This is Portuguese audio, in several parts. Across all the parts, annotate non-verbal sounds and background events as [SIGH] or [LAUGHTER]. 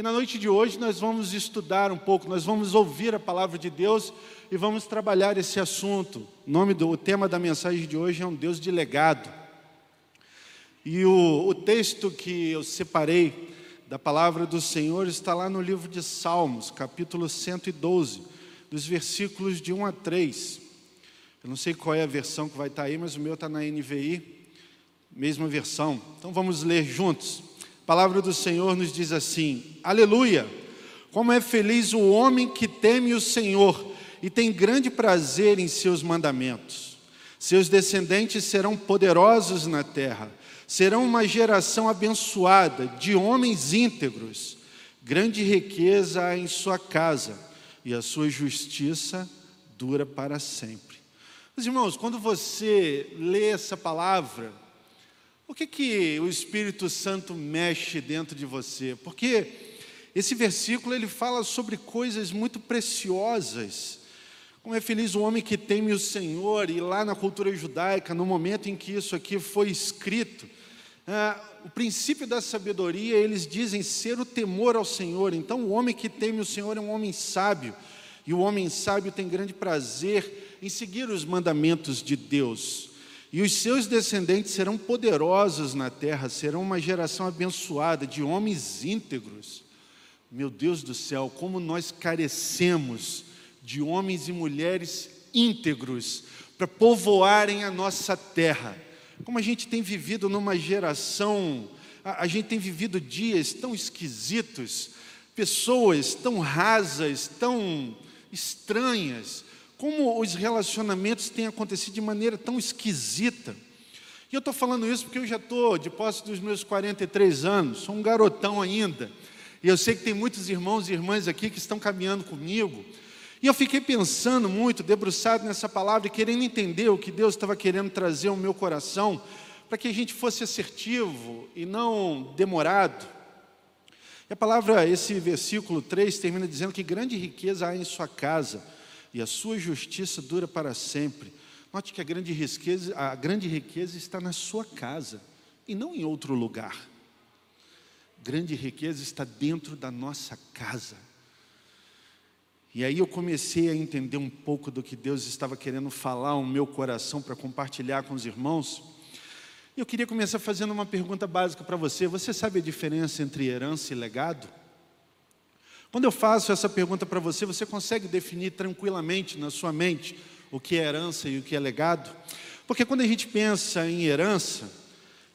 E na noite de hoje nós vamos estudar um pouco, nós vamos ouvir a palavra de Deus e vamos trabalhar esse assunto. O nome do o tema da mensagem de hoje é um Deus de legado. E o, o texto que eu separei da palavra do Senhor está lá no livro de Salmos, capítulo 112, dos versículos de 1 a 3. Eu não sei qual é a versão que vai estar aí, mas o meu está na NVI, mesma versão. Então vamos ler juntos. Palavra do Senhor nos diz assim: Aleluia! Como é feliz o homem que teme o Senhor e tem grande prazer em seus mandamentos. Seus descendentes serão poderosos na terra serão uma geração abençoada de homens íntegros. Grande riqueza há em sua casa, e a sua justiça dura para sempre. Mas, irmãos, quando você lê essa palavra, o que, que o Espírito Santo mexe dentro de você? Porque esse versículo ele fala sobre coisas muito preciosas. Como é feliz o homem que teme o Senhor, e lá na cultura judaica, no momento em que isso aqui foi escrito, ah, o princípio da sabedoria, eles dizem ser o temor ao Senhor. Então, o homem que teme o Senhor é um homem sábio, e o homem sábio tem grande prazer em seguir os mandamentos de Deus. E os seus descendentes serão poderosos na terra, serão uma geração abençoada de homens íntegros. Meu Deus do céu, como nós carecemos de homens e mulheres íntegros para povoarem a nossa terra como a gente tem vivido numa geração, a, a gente tem vivido dias tão esquisitos, pessoas tão rasas, tão estranhas, como os relacionamentos têm acontecido de maneira tão esquisita. E eu estou falando isso porque eu já estou de posse dos meus 43 anos, sou um garotão ainda. E eu sei que tem muitos irmãos e irmãs aqui que estão caminhando comigo. E eu fiquei pensando muito, debruçado nessa palavra e querendo entender o que Deus estava querendo trazer ao meu coração, para que a gente fosse assertivo e não demorado. E a palavra, esse versículo 3 termina dizendo que grande riqueza há em sua casa e a sua justiça dura para sempre. Note que a grande riqueza, a grande riqueza está na sua casa e não em outro lugar. Grande riqueza está dentro da nossa casa. E aí eu comecei a entender um pouco do que Deus estava querendo falar ao meu coração para compartilhar com os irmãos. E eu queria começar fazendo uma pergunta básica para você. Você sabe a diferença entre herança e legado? Quando eu faço essa pergunta para você, você consegue definir tranquilamente na sua mente o que é herança e o que é legado? Porque quando a gente pensa em herança,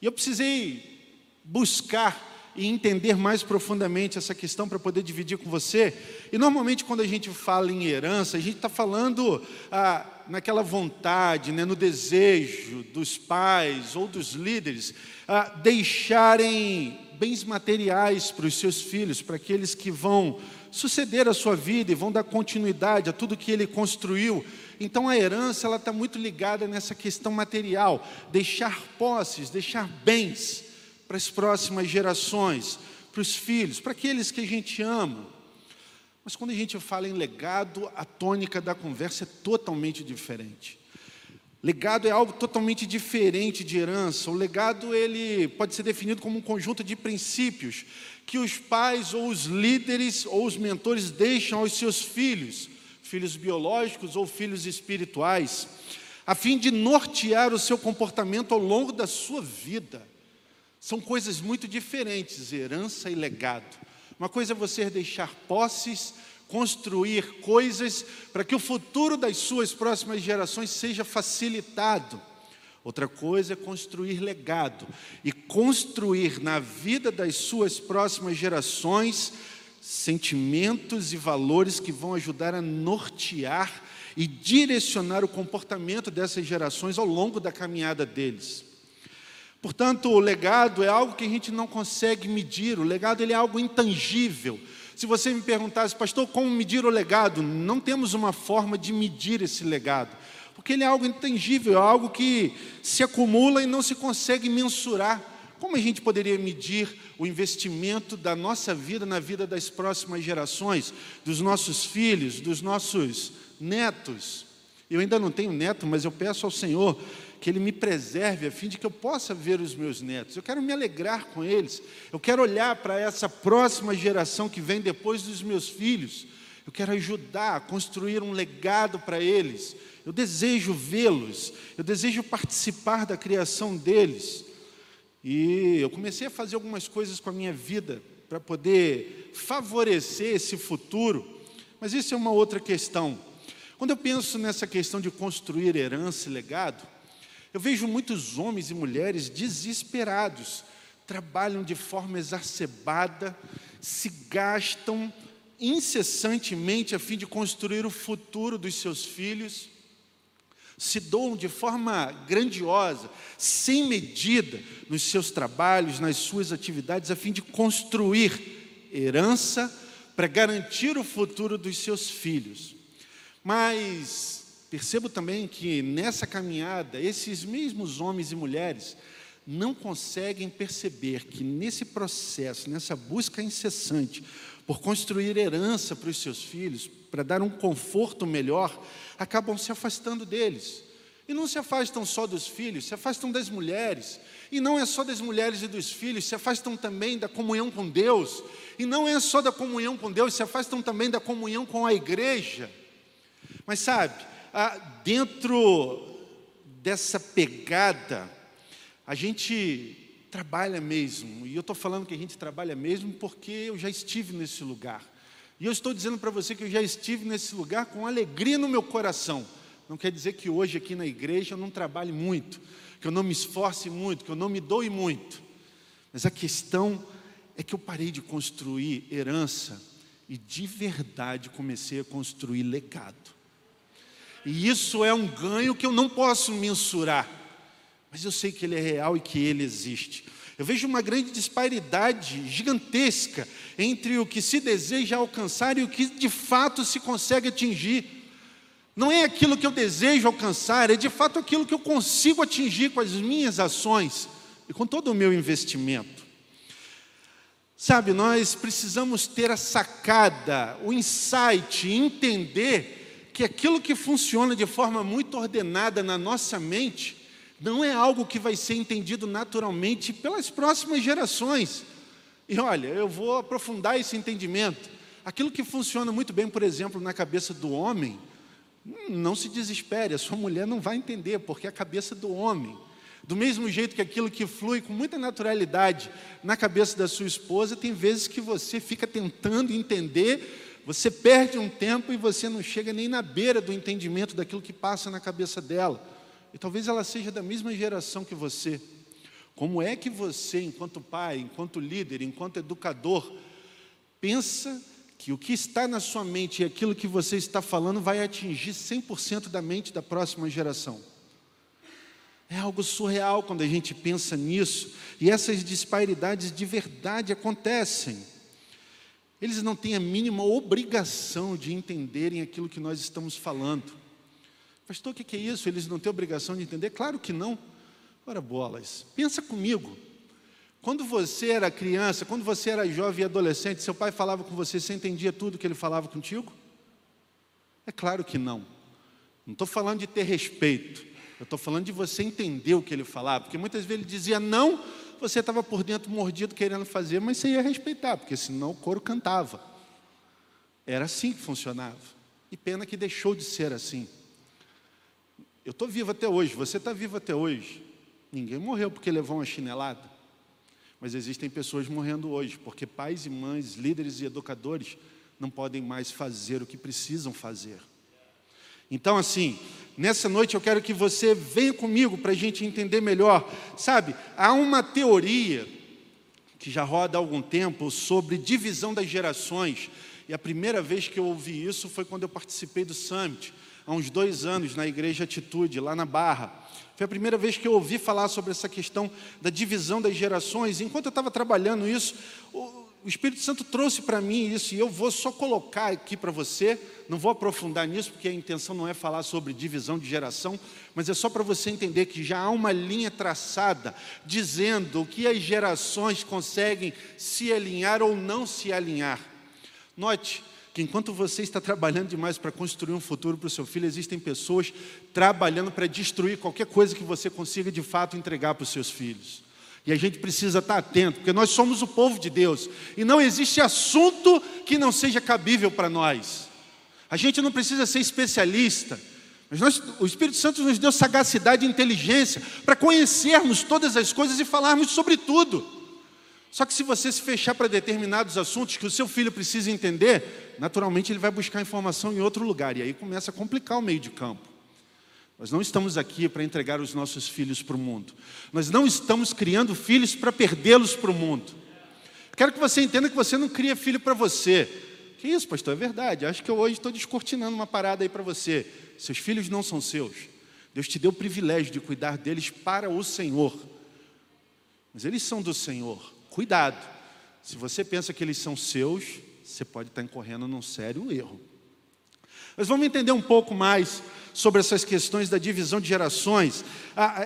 e eu precisei buscar e entender mais profundamente essa questão para poder dividir com você. E normalmente quando a gente fala em herança, a gente está falando ah, naquela vontade, né, no desejo dos pais ou dos líderes ah, deixarem bens materiais para os seus filhos, para aqueles que vão suceder a sua vida e vão dar continuidade a tudo que ele construiu. Então a herança ela está muito ligada nessa questão material, deixar posses, deixar bens para as próximas gerações, para os filhos, para aqueles que a gente ama. Mas quando a gente fala em legado, a tônica da conversa é totalmente diferente. Legado é algo totalmente diferente de herança. O legado ele pode ser definido como um conjunto de princípios que os pais ou os líderes ou os mentores deixam aos seus filhos, filhos biológicos ou filhos espirituais, a fim de nortear o seu comportamento ao longo da sua vida. São coisas muito diferentes, herança e legado. Uma coisa é você deixar posses, construir coisas para que o futuro das suas próximas gerações seja facilitado. Outra coisa é construir legado e construir na vida das suas próximas gerações sentimentos e valores que vão ajudar a nortear e direcionar o comportamento dessas gerações ao longo da caminhada deles. Portanto, o legado é algo que a gente não consegue medir, o legado ele é algo intangível. Se você me perguntasse, pastor, como medir o legado? Não temos uma forma de medir esse legado, porque ele é algo intangível, é algo que se acumula e não se consegue mensurar. Como a gente poderia medir o investimento da nossa vida na vida das próximas gerações, dos nossos filhos, dos nossos netos? Eu ainda não tenho neto, mas eu peço ao Senhor que Ele me preserve, a fim de que eu possa ver os meus netos. Eu quero me alegrar com eles. Eu quero olhar para essa próxima geração que vem depois dos meus filhos. Eu quero ajudar a construir um legado para eles. Eu desejo vê-los. Eu desejo participar da criação deles. E eu comecei a fazer algumas coisas com a minha vida para poder favorecer esse futuro. Mas isso é uma outra questão. Quando eu penso nessa questão de construir herança e legado, eu vejo muitos homens e mulheres desesperados, trabalham de forma exacerbada, se gastam incessantemente a fim de construir o futuro dos seus filhos, se doam de forma grandiosa, sem medida, nos seus trabalhos, nas suas atividades, a fim de construir herança para garantir o futuro dos seus filhos. Mas percebo também que nessa caminhada, esses mesmos homens e mulheres não conseguem perceber que nesse processo, nessa busca incessante por construir herança para os seus filhos, para dar um conforto melhor, acabam se afastando deles. E não se afastam só dos filhos, se afastam das mulheres. E não é só das mulheres e dos filhos, se afastam também da comunhão com Deus. E não é só da comunhão com Deus, se afastam também da comunhão com a igreja. Mas sabe, dentro dessa pegada, a gente trabalha mesmo, e eu estou falando que a gente trabalha mesmo porque eu já estive nesse lugar. E eu estou dizendo para você que eu já estive nesse lugar com alegria no meu coração. Não quer dizer que hoje aqui na igreja eu não trabalhe muito, que eu não me esforce muito, que eu não me doe muito. Mas a questão é que eu parei de construir herança e de verdade comecei a construir legado. E isso é um ganho que eu não posso mensurar. Mas eu sei que ele é real e que ele existe. Eu vejo uma grande disparidade gigantesca entre o que se deseja alcançar e o que de fato se consegue atingir. Não é aquilo que eu desejo alcançar, é de fato aquilo que eu consigo atingir com as minhas ações e com todo o meu investimento. Sabe, nós precisamos ter a sacada, o insight, entender que aquilo que funciona de forma muito ordenada na nossa mente não é algo que vai ser entendido naturalmente pelas próximas gerações. E olha, eu vou aprofundar esse entendimento. Aquilo que funciona muito bem, por exemplo, na cabeça do homem, não se desespere, a sua mulher não vai entender, porque é a cabeça do homem. Do mesmo jeito que aquilo que flui com muita naturalidade na cabeça da sua esposa, tem vezes que você fica tentando entender você perde um tempo e você não chega nem na beira do entendimento daquilo que passa na cabeça dela. E talvez ela seja da mesma geração que você. Como é que você, enquanto pai, enquanto líder, enquanto educador, pensa que o que está na sua mente e aquilo que você está falando vai atingir 100% da mente da próxima geração? É algo surreal quando a gente pensa nisso, e essas disparidades de verdade acontecem. Eles não têm a mínima obrigação de entenderem aquilo que nós estamos falando. Pastor, o que é isso? Eles não têm obrigação de entender? Claro que não. Ora, bolas, pensa comigo. Quando você era criança, quando você era jovem e adolescente, seu pai falava com você, você entendia tudo que ele falava contigo? É claro que não. Não estou falando de ter respeito. Eu estou falando de você entender o que ele falava. Porque muitas vezes ele dizia não, você estava por dentro mordido querendo fazer, mas você ia respeitar, porque senão o coro cantava. Era assim que funcionava. E pena que deixou de ser assim. Eu estou vivo até hoje, você está vivo até hoje. Ninguém morreu porque levou uma chinelada. Mas existem pessoas morrendo hoje, porque pais e mães, líderes e educadores não podem mais fazer o que precisam fazer. Então, assim, nessa noite eu quero que você venha comigo para a gente entender melhor. Sabe, há uma teoria que já roda há algum tempo sobre divisão das gerações. E a primeira vez que eu ouvi isso foi quando eu participei do Summit, há uns dois anos, na Igreja Atitude, lá na Barra. Foi a primeira vez que eu ouvi falar sobre essa questão da divisão das gerações. Enquanto eu estava trabalhando isso, o Espírito Santo trouxe para mim isso e eu vou só colocar aqui para você, não vou aprofundar nisso, porque a intenção não é falar sobre divisão de geração, mas é só para você entender que já há uma linha traçada dizendo que as gerações conseguem se alinhar ou não se alinhar. Note que enquanto você está trabalhando demais para construir um futuro para o seu filho, existem pessoas trabalhando para destruir qualquer coisa que você consiga de fato entregar para os seus filhos. E a gente precisa estar atento, porque nós somos o povo de Deus, e não existe assunto que não seja cabível para nós. A gente não precisa ser especialista, mas nós, o Espírito Santo nos deu sagacidade e inteligência para conhecermos todas as coisas e falarmos sobre tudo. Só que se você se fechar para determinados assuntos que o seu filho precisa entender, naturalmente ele vai buscar informação em outro lugar, e aí começa a complicar o meio de campo. Nós não estamos aqui para entregar os nossos filhos para o mundo. Nós não estamos criando filhos para perdê-los para o mundo. Quero que você entenda que você não cria filho para você. Que isso, pastor? É verdade. Acho que eu hoje estou descortinando uma parada aí para você. Seus filhos não são seus. Deus te deu o privilégio de cuidar deles para o Senhor. Mas eles são do Senhor. Cuidado. Se você pensa que eles são seus, você pode estar incorrendo num sério erro. Mas vamos entender um pouco mais sobre essas questões da divisão de gerações.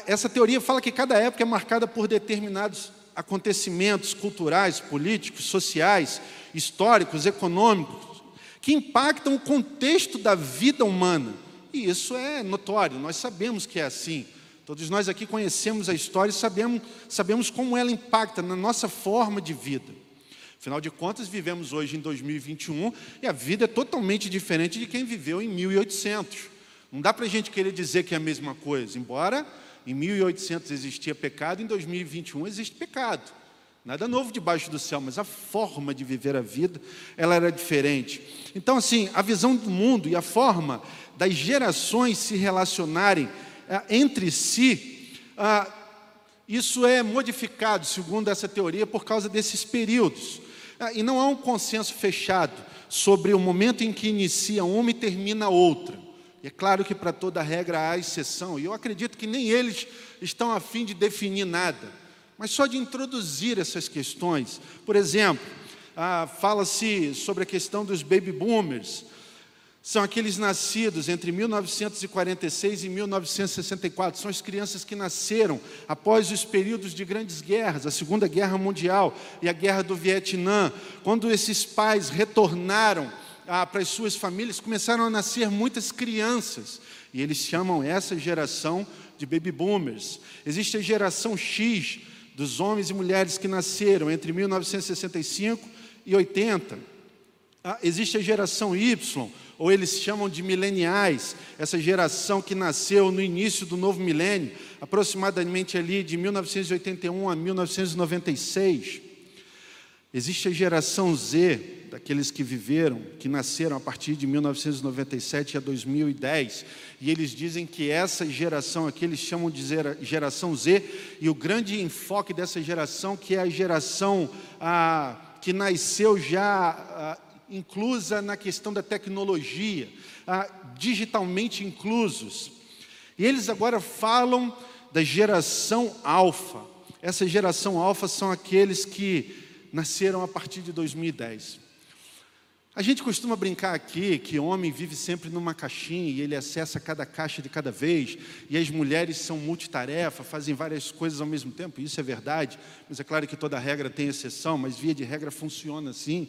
Essa teoria fala que cada época é marcada por determinados acontecimentos culturais, políticos, sociais, históricos, econômicos, que impactam o contexto da vida humana. E isso é notório, nós sabemos que é assim. Todos nós aqui conhecemos a história e sabemos, sabemos como ela impacta na nossa forma de vida. Afinal de contas, vivemos hoje em 2021 e a vida é totalmente diferente de quem viveu em 1800. Não dá para a gente querer dizer que é a mesma coisa, embora em 1800 existia pecado, em 2021 existe pecado. Nada novo debaixo do céu, mas a forma de viver a vida, ela era diferente. Então, assim, a visão do mundo e a forma das gerações se relacionarem eh, entre si, ah, isso é modificado, segundo essa teoria, por causa desses períodos. Ah, e não há um consenso fechado sobre o momento em que inicia uma e termina outra. E é claro que para toda regra há exceção, e eu acredito que nem eles estão a fim de definir nada, mas só de introduzir essas questões. Por exemplo, ah, fala-se sobre a questão dos baby boomers, são aqueles nascidos entre 1946 e 1964, são as crianças que nasceram após os períodos de grandes guerras, a Segunda Guerra Mundial e a Guerra do Vietnã, quando esses pais retornaram ah, para as suas famílias, começaram a nascer muitas crianças, e eles chamam essa geração de baby boomers. Existe a geração X dos homens e mulheres que nasceram entre 1965 e 80. Ah, existe a geração Y, ou eles chamam de mileniais, essa geração que nasceu no início do novo milênio, aproximadamente ali de 1981 a 1996. Existe a geração Z, daqueles que viveram, que nasceram a partir de 1997 a 2010, e eles dizem que essa geração aqui eles chamam de geração Z, e o grande enfoque dessa geração que é a geração ah, que nasceu já ah, inclusa na questão da tecnologia, ah, digitalmente inclusos. E eles agora falam da geração alfa. Essa geração alfa são aqueles que nasceram a partir de 2010. A gente costuma brincar aqui que homem vive sempre numa caixinha e ele acessa cada caixa de cada vez, e as mulheres são multitarefa, fazem várias coisas ao mesmo tempo, isso é verdade, mas é claro que toda regra tem exceção, mas via de regra funciona assim.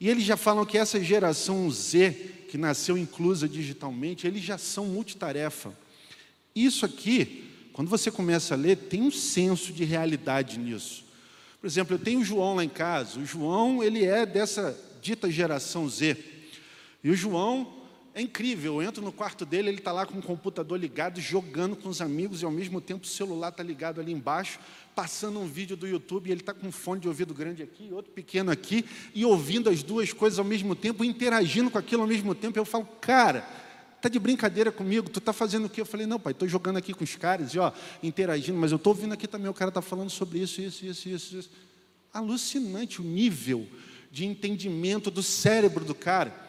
E eles já falam que essa geração Z, que nasceu inclusa digitalmente, eles já são multitarefa. Isso aqui, quando você começa a ler, tem um senso de realidade nisso. Por exemplo, eu tenho o João lá em casa. O João, ele é dessa dita geração Z. E o João é incrível. Eu entro no quarto dele, ele está lá com o computador ligado, jogando com os amigos, e ao mesmo tempo o celular está ligado ali embaixo, passando um vídeo do YouTube, e ele está com um fone de ouvido grande aqui, outro pequeno aqui, e ouvindo as duas coisas ao mesmo tempo, interagindo com aquilo ao mesmo tempo. Eu falo, cara, tá de brincadeira comigo, tu está fazendo o quê? Eu falei, não, pai, estou jogando aqui com os caras, e ó, interagindo, mas eu estou ouvindo aqui também, o cara está falando sobre isso, isso, isso, isso, isso. Alucinante o nível de entendimento do cérebro do cara.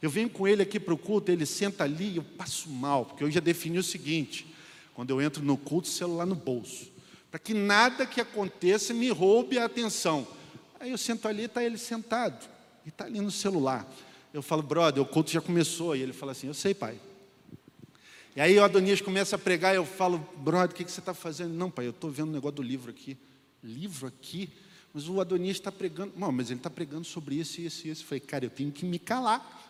Eu venho com ele aqui para o culto, ele senta ali e eu passo mal, porque eu já defini o seguinte: quando eu entro no culto, celular no bolso, para que nada que aconteça me roube a atenção. Aí eu sento ali, está ele sentado, e está ali no celular. Eu falo, brother, o culto já começou. E ele fala assim: Eu sei, pai. E aí o Adonias começa a pregar, e eu falo, brother, o que, que você está fazendo? Não, pai, eu estou vendo o um negócio do livro aqui. Livro aqui? Mas o Adonias está pregando. Não, mas ele está pregando sobre isso, isso e isso. Eu falei, cara, eu tenho que me calar.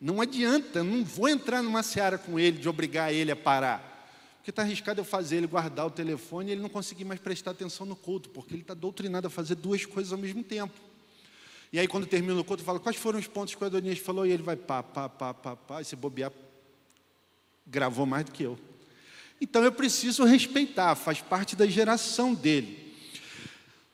Não adianta, eu não vou entrar numa seara com ele de obrigar ele a parar. Porque está arriscado eu fazer ele guardar o telefone e ele não conseguir mais prestar atenção no culto, porque ele está doutrinado a fazer duas coisas ao mesmo tempo. E aí, quando termina o culto, fala quais foram os pontos que o Adonias falou, e ele vai pá, pá, pá, pá, pá, e se bobear, gravou mais do que eu. Então eu preciso respeitar, faz parte da geração dele.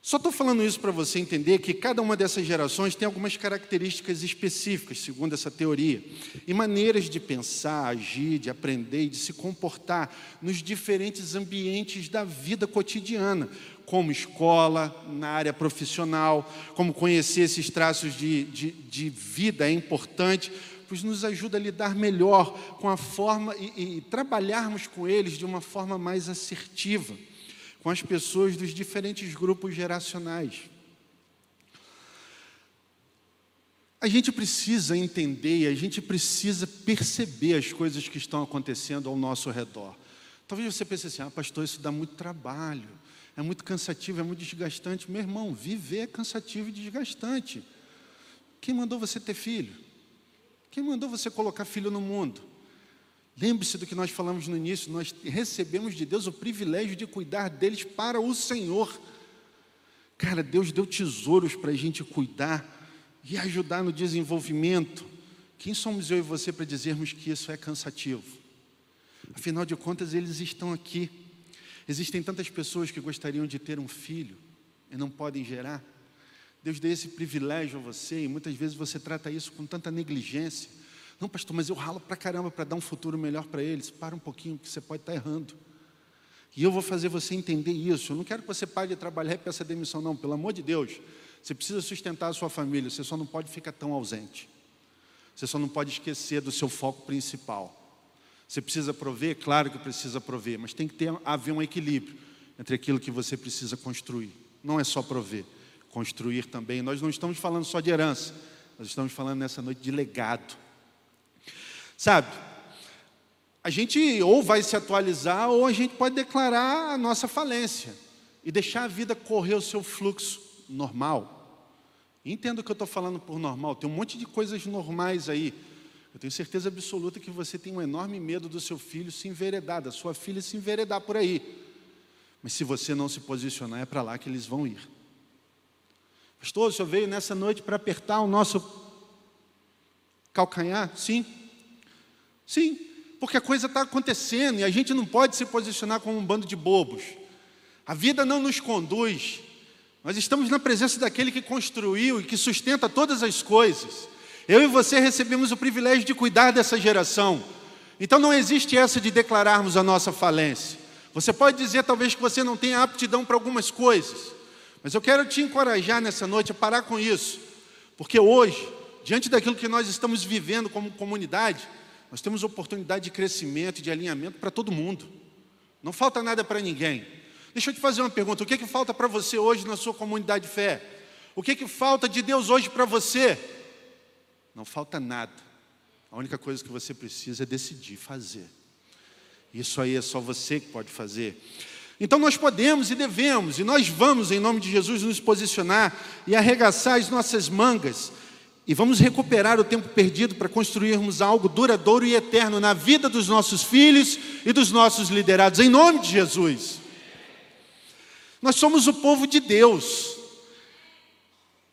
Só estou falando isso para você entender que cada uma dessas gerações tem algumas características específicas, segundo essa teoria, e maneiras de pensar, agir, de aprender e de se comportar nos diferentes ambientes da vida cotidiana, como escola, na área profissional, como conhecer esses traços de, de, de vida é importante, pois nos ajuda a lidar melhor com a forma e, e trabalharmos com eles de uma forma mais assertiva com as pessoas dos diferentes grupos geracionais. A gente precisa entender, a gente precisa perceber as coisas que estão acontecendo ao nosso redor. Talvez você pense assim: ah, pastor, isso dá muito trabalho, é muito cansativo, é muito desgastante. Meu irmão, viver é cansativo e desgastante. Quem mandou você ter filho? Quem mandou você colocar filho no mundo? Lembre-se do que nós falamos no início, nós recebemos de Deus o privilégio de cuidar deles para o Senhor. Cara, Deus deu tesouros para a gente cuidar e ajudar no desenvolvimento. Quem somos eu e você para dizermos que isso é cansativo? Afinal de contas, eles estão aqui. Existem tantas pessoas que gostariam de ter um filho e não podem gerar. Deus deu esse privilégio a você e muitas vezes você trata isso com tanta negligência não, pastor, mas eu ralo para caramba para dar um futuro melhor para eles. Para um pouquinho, que você pode estar tá errando. E eu vou fazer você entender isso. Eu não quero que você pare de trabalhar e peça demissão, não. Pelo amor de Deus. Você precisa sustentar a sua família. Você só não pode ficar tão ausente. Você só não pode esquecer do seu foco principal. Você precisa prover? Claro que precisa prover, mas tem que ter, haver um equilíbrio entre aquilo que você precisa construir. Não é só prover, construir também. Nós não estamos falando só de herança, nós estamos falando nessa noite de legado. Sabe? A gente ou vai se atualizar ou a gente pode declarar a nossa falência e deixar a vida correr o seu fluxo normal. Entendo o que eu estou falando por normal, tem um monte de coisas normais aí. Eu tenho certeza absoluta que você tem um enorme medo do seu filho se enveredar, da sua filha se enveredar por aí. Mas se você não se posicionar, é para lá que eles vão ir. Pastor, o senhor veio nessa noite para apertar o nosso calcanhar? Sim. Sim, porque a coisa está acontecendo e a gente não pode se posicionar como um bando de bobos. A vida não nos conduz. Nós estamos na presença daquele que construiu e que sustenta todas as coisas. Eu e você recebemos o privilégio de cuidar dessa geração. Então não existe essa de declararmos a nossa falência. Você pode dizer talvez que você não tenha aptidão para algumas coisas, mas eu quero te encorajar nessa noite a parar com isso, porque hoje, diante daquilo que nós estamos vivendo como comunidade, nós temos oportunidade de crescimento e de alinhamento para todo mundo. Não falta nada para ninguém. Deixa eu te fazer uma pergunta: o que, é que falta para você hoje na sua comunidade de fé? O que, é que falta de Deus hoje para você? Não falta nada. A única coisa que você precisa é decidir fazer. Isso aí é só você que pode fazer. Então nós podemos e devemos, e nós vamos, em nome de Jesus, nos posicionar e arregaçar as nossas mangas e vamos recuperar o tempo perdido para construirmos algo duradouro e eterno na vida dos nossos filhos e dos nossos liderados, em nome de Jesus. Nós somos o povo de Deus.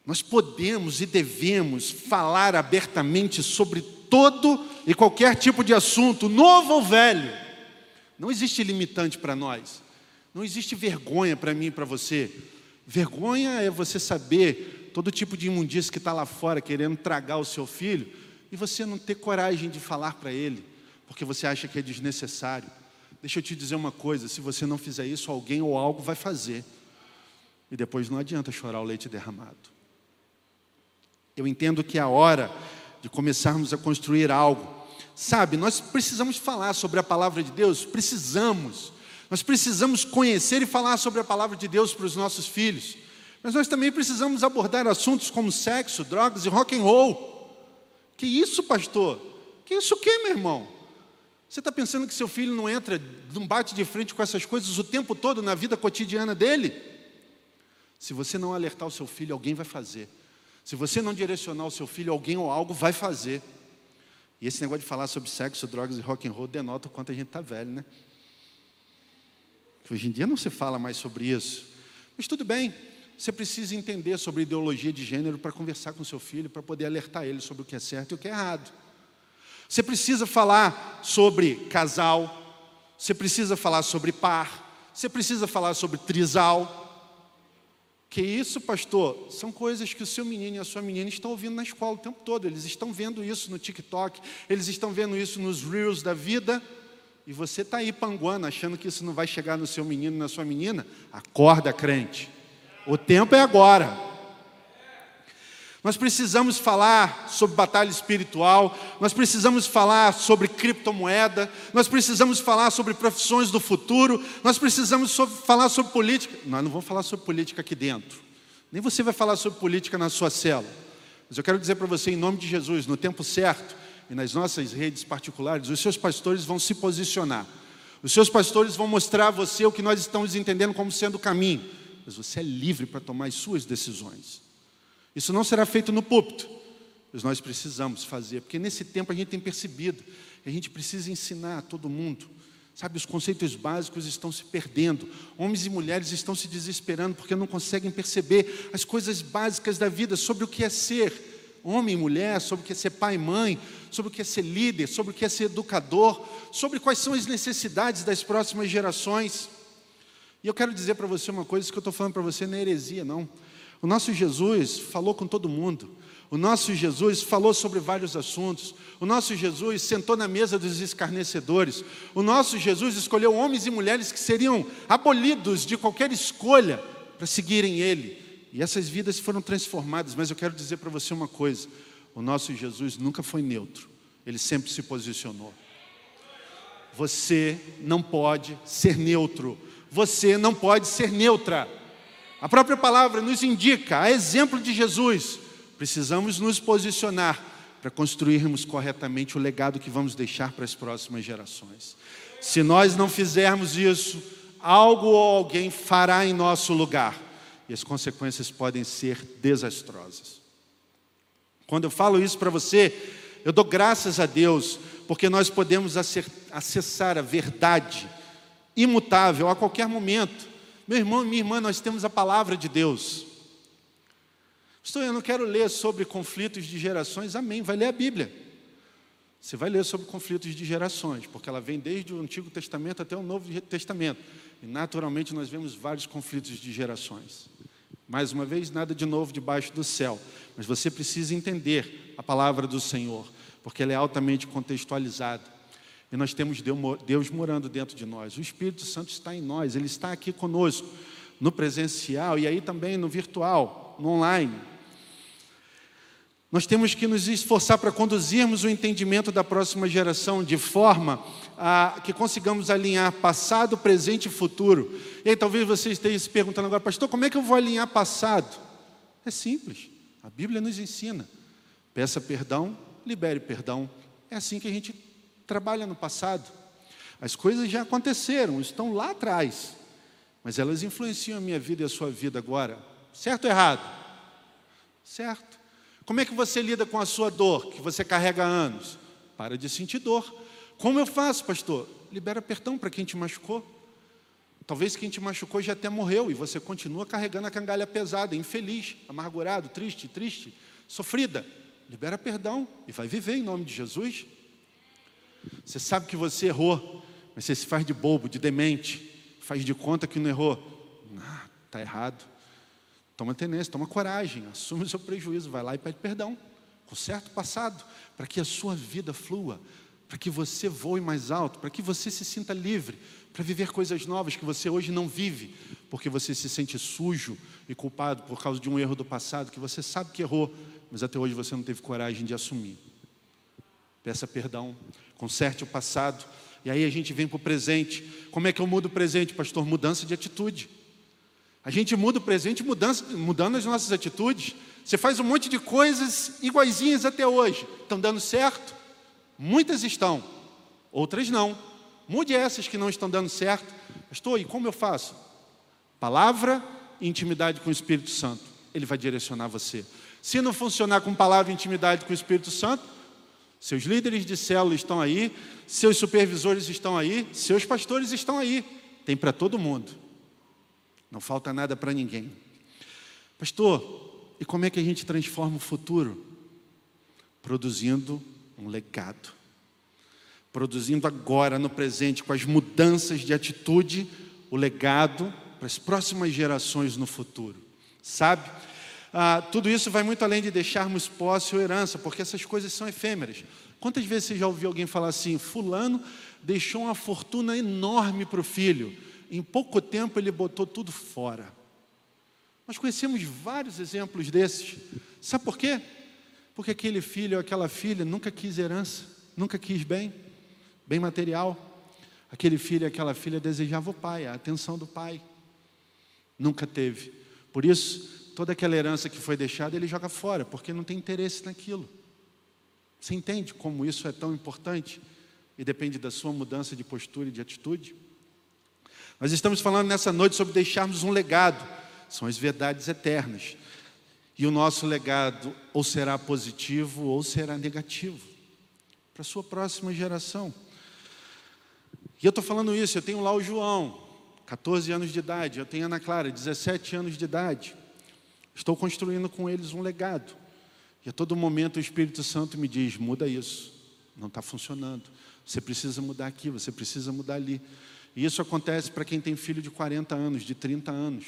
Nós podemos e devemos falar abertamente sobre todo e qualquer tipo de assunto, novo ou velho. Não existe limitante para nós. Não existe vergonha para mim e para você. Vergonha é você saber todo tipo de imundícia que está lá fora querendo tragar o seu filho, e você não ter coragem de falar para ele, porque você acha que é desnecessário. Deixa eu te dizer uma coisa: se você não fizer isso, alguém ou algo vai fazer, e depois não adianta chorar o leite derramado. Eu entendo que é a hora de começarmos a construir algo. Sabe, nós precisamos falar sobre a palavra de Deus, precisamos. Nós precisamos conhecer e falar sobre a palavra de Deus para os nossos filhos. Mas nós também precisamos abordar assuntos como sexo, drogas e rock and roll. Que isso, pastor? Que isso o que, meu irmão? Você está pensando que seu filho não entra, não bate de frente com essas coisas o tempo todo na vida cotidiana dele? Se você não alertar o seu filho, alguém vai fazer. Se você não direcionar o seu filho, alguém ou algo vai fazer. E esse negócio de falar sobre sexo, drogas e rock and roll denota o quanto a gente está velho, né? Hoje em dia não se fala mais sobre isso. Mas tudo bem, você precisa entender sobre ideologia de gênero para conversar com seu filho, para poder alertar ele sobre o que é certo e o que é errado. Você precisa falar sobre casal, você precisa falar sobre par, você precisa falar sobre trisal. Que isso, pastor, são coisas que o seu menino e a sua menina estão ouvindo na escola o tempo todo. Eles estão vendo isso no TikTok, eles estão vendo isso nos Reels da vida. E você está aí panguando, achando que isso não vai chegar no seu menino e na sua menina? Acorda, crente. O tempo é agora. Nós precisamos falar sobre batalha espiritual, nós precisamos falar sobre criptomoeda, nós precisamos falar sobre profissões do futuro, nós precisamos sobre, falar sobre política. Nós não vamos falar sobre política aqui dentro, nem você vai falar sobre política na sua cela. Mas eu quero dizer para você, em nome de Jesus, no tempo certo e nas nossas redes particulares, os seus pastores vão se posicionar. Os seus pastores vão mostrar a você o que nós estamos entendendo como sendo o caminho, mas você é livre para tomar as suas decisões. Isso não será feito no púlpito, mas nós precisamos fazer, porque nesse tempo a gente tem percebido a gente precisa ensinar a todo mundo. Sabe, os conceitos básicos estão se perdendo. Homens e mulheres estão se desesperando porque não conseguem perceber as coisas básicas da vida sobre o que é ser homem e mulher, sobre o que é ser pai e mãe, sobre o que é ser líder, sobre o que é ser educador, sobre quais são as necessidades das próximas gerações. E eu quero dizer para você uma coisa que eu estou falando para você não é heresia, não. O nosso Jesus falou com todo mundo. O nosso Jesus falou sobre vários assuntos. O nosso Jesus sentou na mesa dos escarnecedores. O nosso Jesus escolheu homens e mulheres que seriam abolidos de qualquer escolha para seguirem Ele. E essas vidas foram transformadas. Mas eu quero dizer para você uma coisa: o nosso Jesus nunca foi neutro, ele sempre se posicionou. Você não pode ser neutro, você não pode ser neutra. A própria palavra nos indica, a exemplo de Jesus, precisamos nos posicionar para construirmos corretamente o legado que vamos deixar para as próximas gerações. Se nós não fizermos isso, algo ou alguém fará em nosso lugar, e as consequências podem ser desastrosas. Quando eu falo isso para você, eu dou graças a Deus, porque nós podemos acessar a verdade imutável a qualquer momento. Meu irmão e minha irmã, nós temos a palavra de Deus. Estou, eu não quero ler sobre conflitos de gerações, amém, vai ler a Bíblia. Você vai ler sobre conflitos de gerações, porque ela vem desde o Antigo Testamento até o Novo Testamento. E naturalmente nós vemos vários conflitos de gerações. Mais uma vez, nada de novo debaixo do céu. Mas você precisa entender a palavra do Senhor, porque ela é altamente contextualizada. E nós temos Deus morando dentro de nós. O Espírito Santo está em nós, ele está aqui conosco, no presencial e aí também no virtual, no online. Nós temos que nos esforçar para conduzirmos o entendimento da próxima geração de forma a que consigamos alinhar passado, presente e futuro. E aí talvez você esteja se perguntando agora, pastor, como é que eu vou alinhar passado? É simples, a Bíblia nos ensina. Peça perdão, libere perdão. É assim que a gente trabalha no passado. As coisas já aconteceram, estão lá atrás, mas elas influenciam a minha vida e a sua vida agora. Certo ou errado? Certo. Como é que você lida com a sua dor, que você carrega há anos? Para de sentir dor. Como eu faço, pastor? Libera perdão para quem te machucou. Talvez quem te machucou já até morreu e você continua carregando a cangalha pesada, infeliz, amargurado, triste, triste, sofrida. Libera perdão e vai viver em nome de Jesus. Você sabe que você errou, mas você se faz de bobo, de demente, faz de conta que não errou. Ah, está errado. Toma tenência, toma coragem, assume o seu prejuízo, vai lá e pede perdão. O passado, para que a sua vida flua, para que você voe mais alto, para que você se sinta livre, para viver coisas novas que você hoje não vive, porque você se sente sujo e culpado por causa de um erro do passado que você sabe que errou, mas até hoje você não teve coragem de assumir. Peça perdão, conserte o passado. E aí a gente vem para o presente. Como é que eu mudo o presente, pastor? Mudança de atitude. A gente muda o presente mudança, mudando as nossas atitudes. Você faz um monte de coisas iguaizinhas até hoje. Estão dando certo? Muitas estão, outras não. Mude essas que não estão dando certo. Pastor, e como eu faço? Palavra, e intimidade com o Espírito Santo, ele vai direcionar você. Se não funcionar com palavra e intimidade com o Espírito Santo, seus líderes de célula estão aí, seus supervisores estão aí, seus pastores estão aí. Tem para todo mundo. Não falta nada para ninguém. Pastor, e como é que a gente transforma o futuro? Produzindo um legado. Produzindo agora, no presente, com as mudanças de atitude, o legado para as próximas gerações no futuro. Sabe? Ah, tudo isso vai muito além de deixarmos posse ou herança, porque essas coisas são efêmeras. Quantas vezes você já ouviu alguém falar assim: Fulano deixou uma fortuna enorme para o filho, em pouco tempo ele botou tudo fora. Nós conhecemos vários exemplos desses. Sabe por quê? Porque aquele filho ou aquela filha nunca quis herança, nunca quis bem, bem material. Aquele filho e aquela filha desejava o pai, a atenção do pai. Nunca teve. Por isso, toda aquela herança que foi deixada, ele joga fora, porque não tem interesse naquilo. Você entende como isso é tão importante? E depende da sua mudança de postura e de atitude? Nós estamos falando nessa noite sobre deixarmos um legado, são as verdades eternas. E o nosso legado ou será positivo ou será negativo para a sua próxima geração. E eu estou falando isso, eu tenho lá o João, 14 anos de idade, eu tenho Ana Clara, 17 anos de idade. Estou construindo com eles um legado. E a todo momento o Espírito Santo me diz: muda isso, não está funcionando. Você precisa mudar aqui, você precisa mudar ali. E isso acontece para quem tem filho de 40 anos, de 30 anos.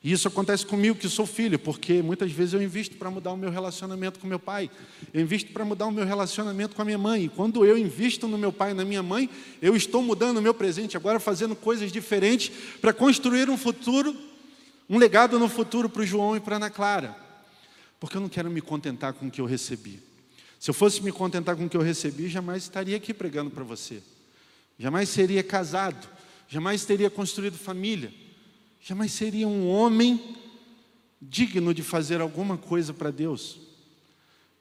E isso acontece comigo que sou filho, porque muitas vezes eu invisto para mudar o meu relacionamento com meu pai, eu invisto para mudar o meu relacionamento com a minha mãe. E quando eu invisto no meu pai e na minha mãe, eu estou mudando o meu presente agora, fazendo coisas diferentes para construir um futuro um legado no futuro para o João e para a Ana Clara. Porque eu não quero me contentar com o que eu recebi. Se eu fosse me contentar com o que eu recebi, jamais estaria aqui pregando para você. Jamais seria casado. Jamais teria construído família. Jamais seria um homem digno de fazer alguma coisa para Deus.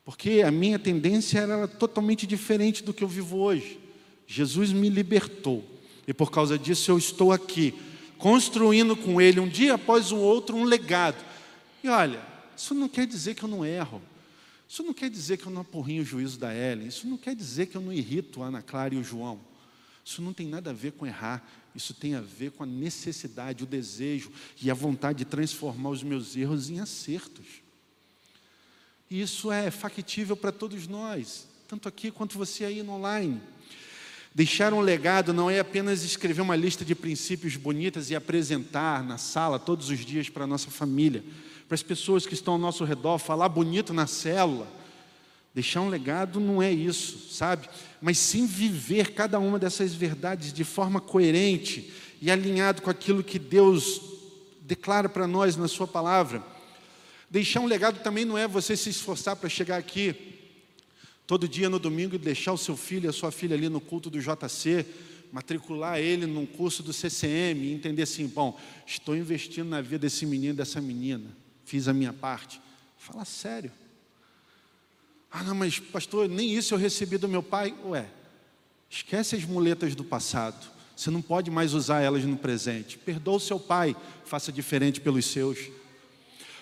Porque a minha tendência era totalmente diferente do que eu vivo hoje. Jesus me libertou. E por causa disso eu estou aqui construindo com ele um dia após o outro um legado. E olha, isso não quer dizer que eu não erro. Isso não quer dizer que eu não apurrinho o juízo da Ellen. Isso não quer dizer que eu não irrito a Ana Clara e o João. Isso não tem nada a ver com errar. Isso tem a ver com a necessidade, o desejo e a vontade de transformar os meus erros em acertos. E isso é factível para todos nós, tanto aqui quanto você aí no online. Deixar um legado não é apenas escrever uma lista de princípios bonitas e apresentar na sala todos os dias para a nossa família, para as pessoas que estão ao nosso redor, falar bonito na célula. Deixar um legado não é isso, sabe? Mas sim viver cada uma dessas verdades de forma coerente e alinhado com aquilo que Deus declara para nós na Sua palavra. Deixar um legado também não é você se esforçar para chegar aqui todo dia no domingo e deixar o seu filho e a sua filha ali no culto do JC, matricular ele num curso do CCM e entender assim, bom, estou investindo na vida desse menino, dessa menina, fiz a minha parte. Fala sério. Ah, não, mas pastor, nem isso eu recebi do meu pai. Ué, esquece as muletas do passado. Você não pode mais usar elas no presente. Perdoa o seu pai, faça diferente pelos seus.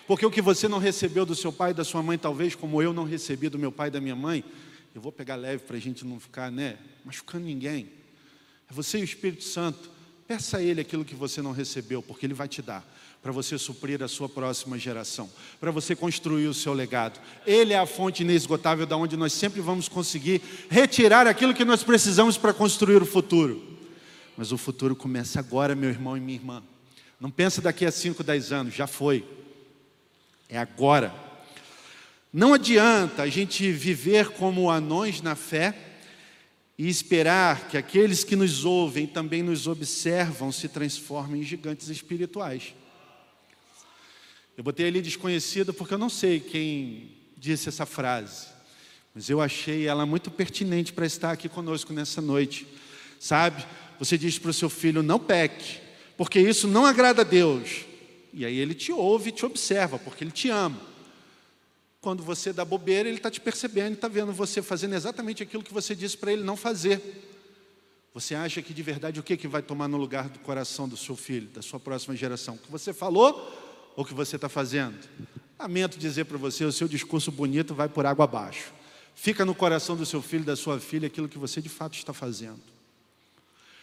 Porque o que você não recebeu do seu pai e da sua mãe, talvez, como eu não recebi do meu pai e da minha mãe, eu vou pegar leve para a gente não ficar, né, machucando ninguém. É você e o Espírito Santo. Peça a Ele aquilo que você não recebeu, porque Ele vai te dar, para você suprir a sua próxima geração, para você construir o seu legado. Ele é a fonte inesgotável da onde nós sempre vamos conseguir retirar aquilo que nós precisamos para construir o futuro. Mas o futuro começa agora, meu irmão e minha irmã. Não pensa daqui a 5, 10 anos, já foi. É agora. Não adianta a gente viver como anões na fé e esperar que aqueles que nos ouvem também nos observam se transformem em gigantes espirituais. Eu botei ali desconhecido porque eu não sei quem disse essa frase, mas eu achei ela muito pertinente para estar aqui conosco nessa noite. Sabe? Você diz para o seu filho: não peque, porque isso não agrada a Deus. E aí ele te ouve e te observa, porque ele te ama. Quando você dá bobeira, ele está te percebendo, está vendo você fazendo exatamente aquilo que você disse para ele não fazer. Você acha que de verdade o que, que vai tomar no lugar do coração do seu filho, da sua próxima geração? O que você falou ou o que você está fazendo? Lamento dizer para você, o seu discurso bonito vai por água abaixo. Fica no coração do seu filho, da sua filha, aquilo que você de fato está fazendo.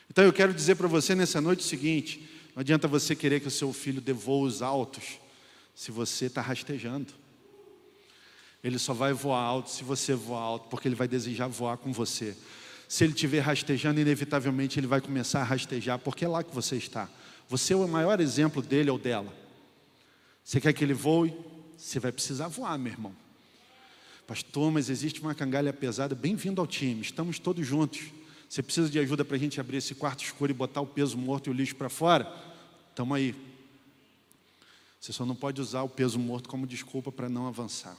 Então eu quero dizer para você nessa noite o seguinte: não adianta você querer que o seu filho dê voos altos se você está rastejando. Ele só vai voar alto se você voar alto, porque ele vai desejar voar com você. Se ele estiver rastejando, inevitavelmente ele vai começar a rastejar, porque é lá que você está. Você é o maior exemplo dele ou dela. Você quer que ele voe? Você vai precisar voar, meu irmão. Pastor, mas existe uma cangalha pesada. Bem-vindo ao time, estamos todos juntos. Você precisa de ajuda para a gente abrir esse quarto escuro e botar o peso morto e o lixo para fora? Estamos aí. Você só não pode usar o peso morto como desculpa para não avançar.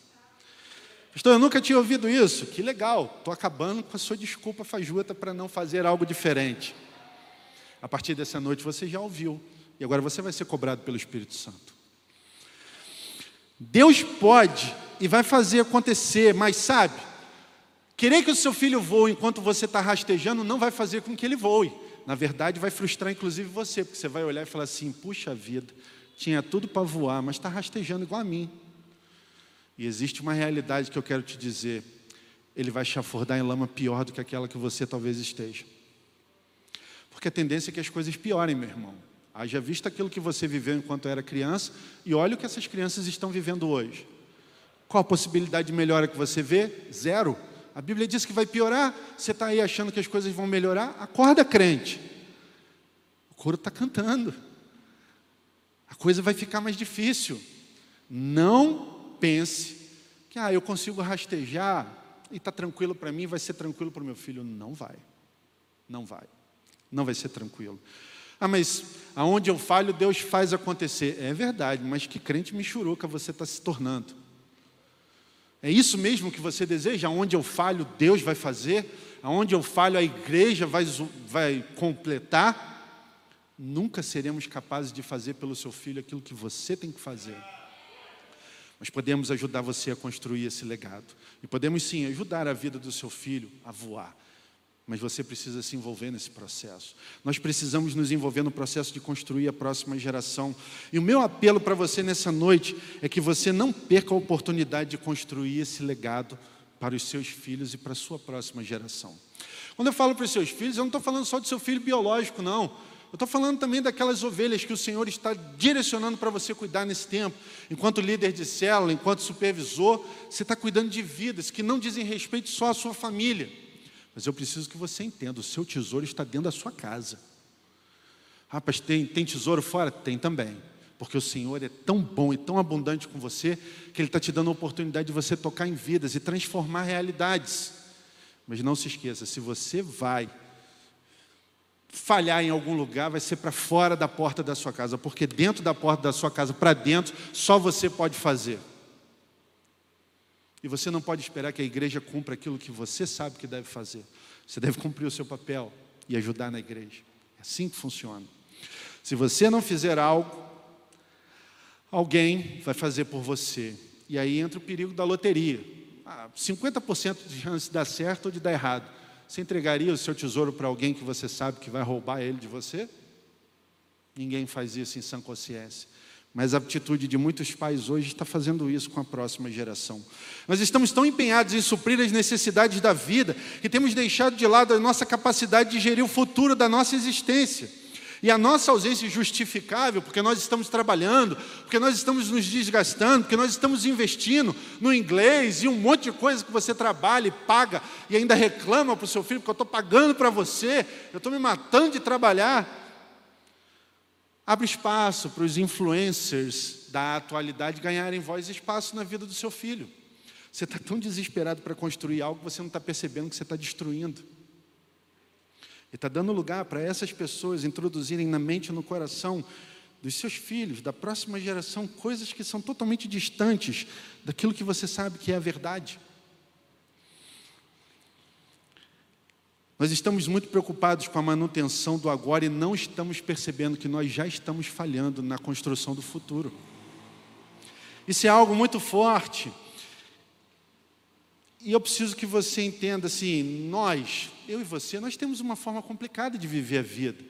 Pastor, eu nunca tinha ouvido isso. Que legal, estou acabando com a sua desculpa fajuta para não fazer algo diferente. A partir dessa noite você já ouviu. E agora você vai ser cobrado pelo Espírito Santo. Deus pode e vai fazer acontecer, mas sabe, Querer que o seu filho voe enquanto você está rastejando não vai fazer com que ele voe. Na verdade, vai frustrar inclusive você, porque você vai olhar e falar assim: puxa vida, tinha tudo para voar, mas está rastejando igual a mim. E existe uma realidade que eu quero te dizer: ele vai chafurdar em lama pior do que aquela que você talvez esteja. Porque a tendência é que as coisas piorem, meu irmão. Haja visto aquilo que você viveu enquanto era criança e olha o que essas crianças estão vivendo hoje. Qual a possibilidade de melhora que você vê? Zero. A Bíblia diz que vai piorar. Você está aí achando que as coisas vão melhorar? Acorda, crente. O coro está cantando. A coisa vai ficar mais difícil. Não pense que ah, eu consigo rastejar e está tranquilo para mim, vai ser tranquilo para o meu filho. Não vai. Não vai. Não vai ser tranquilo. Ah, mas aonde eu falho, Deus faz acontecer. É verdade, mas que crente michuruca você está se tornando. É isso mesmo que você deseja? Aonde eu falho, Deus vai fazer? Aonde eu falho, a igreja vai, vai completar? Nunca seremos capazes de fazer pelo seu filho aquilo que você tem que fazer. Mas podemos ajudar você a construir esse legado. E podemos sim ajudar a vida do seu filho a voar. Mas você precisa se envolver nesse processo. Nós precisamos nos envolver no processo de construir a próxima geração. E o meu apelo para você nessa noite é que você não perca a oportunidade de construir esse legado para os seus filhos e para a sua próxima geração. Quando eu falo para os seus filhos, eu não estou falando só do seu filho biológico, não. Eu estou falando também daquelas ovelhas que o Senhor está direcionando para você cuidar nesse tempo. Enquanto líder de célula, enquanto supervisor, você está cuidando de vidas que não dizem respeito só à sua família mas eu preciso que você entenda: o seu tesouro está dentro da sua casa. Rapaz, tem, tem tesouro fora? Tem também. Porque o Senhor é tão bom e tão abundante com você, que Ele está te dando a oportunidade de você tocar em vidas e transformar realidades. Mas não se esqueça: se você vai falhar em algum lugar, vai ser para fora da porta da sua casa, porque dentro da porta da sua casa, para dentro, só você pode fazer. E você não pode esperar que a igreja cumpra aquilo que você sabe que deve fazer. Você deve cumprir o seu papel e ajudar na igreja. É assim que funciona. Se você não fizer algo, alguém vai fazer por você. E aí entra o perigo da loteria. Ah, 50% de chance de dar certo ou de dar errado. Você entregaria o seu tesouro para alguém que você sabe que vai roubar ele de você? Ninguém faz isso em sã consciência. Mas a atitude de muitos pais hoje está fazendo isso com a próxima geração. Nós estamos tão empenhados em suprir as necessidades da vida que temos deixado de lado a nossa capacidade de gerir o futuro da nossa existência. E a nossa ausência justificável, porque nós estamos trabalhando, porque nós estamos nos desgastando, porque nós estamos investindo no inglês e um monte de coisa que você trabalha e paga e ainda reclama para o seu filho, porque eu estou pagando para você, eu estou me matando de trabalhar. Abre espaço para os influencers da atualidade ganharem voz e espaço na vida do seu filho. Você está tão desesperado para construir algo que você não está percebendo que você está destruindo. E está dando lugar para essas pessoas introduzirem na mente e no coração dos seus filhos, da próxima geração, coisas que são totalmente distantes daquilo que você sabe que é a verdade. Nós estamos muito preocupados com a manutenção do agora e não estamos percebendo que nós já estamos falhando na construção do futuro. Isso é algo muito forte. E eu preciso que você entenda assim, nós, eu e você, nós temos uma forma complicada de viver a vida.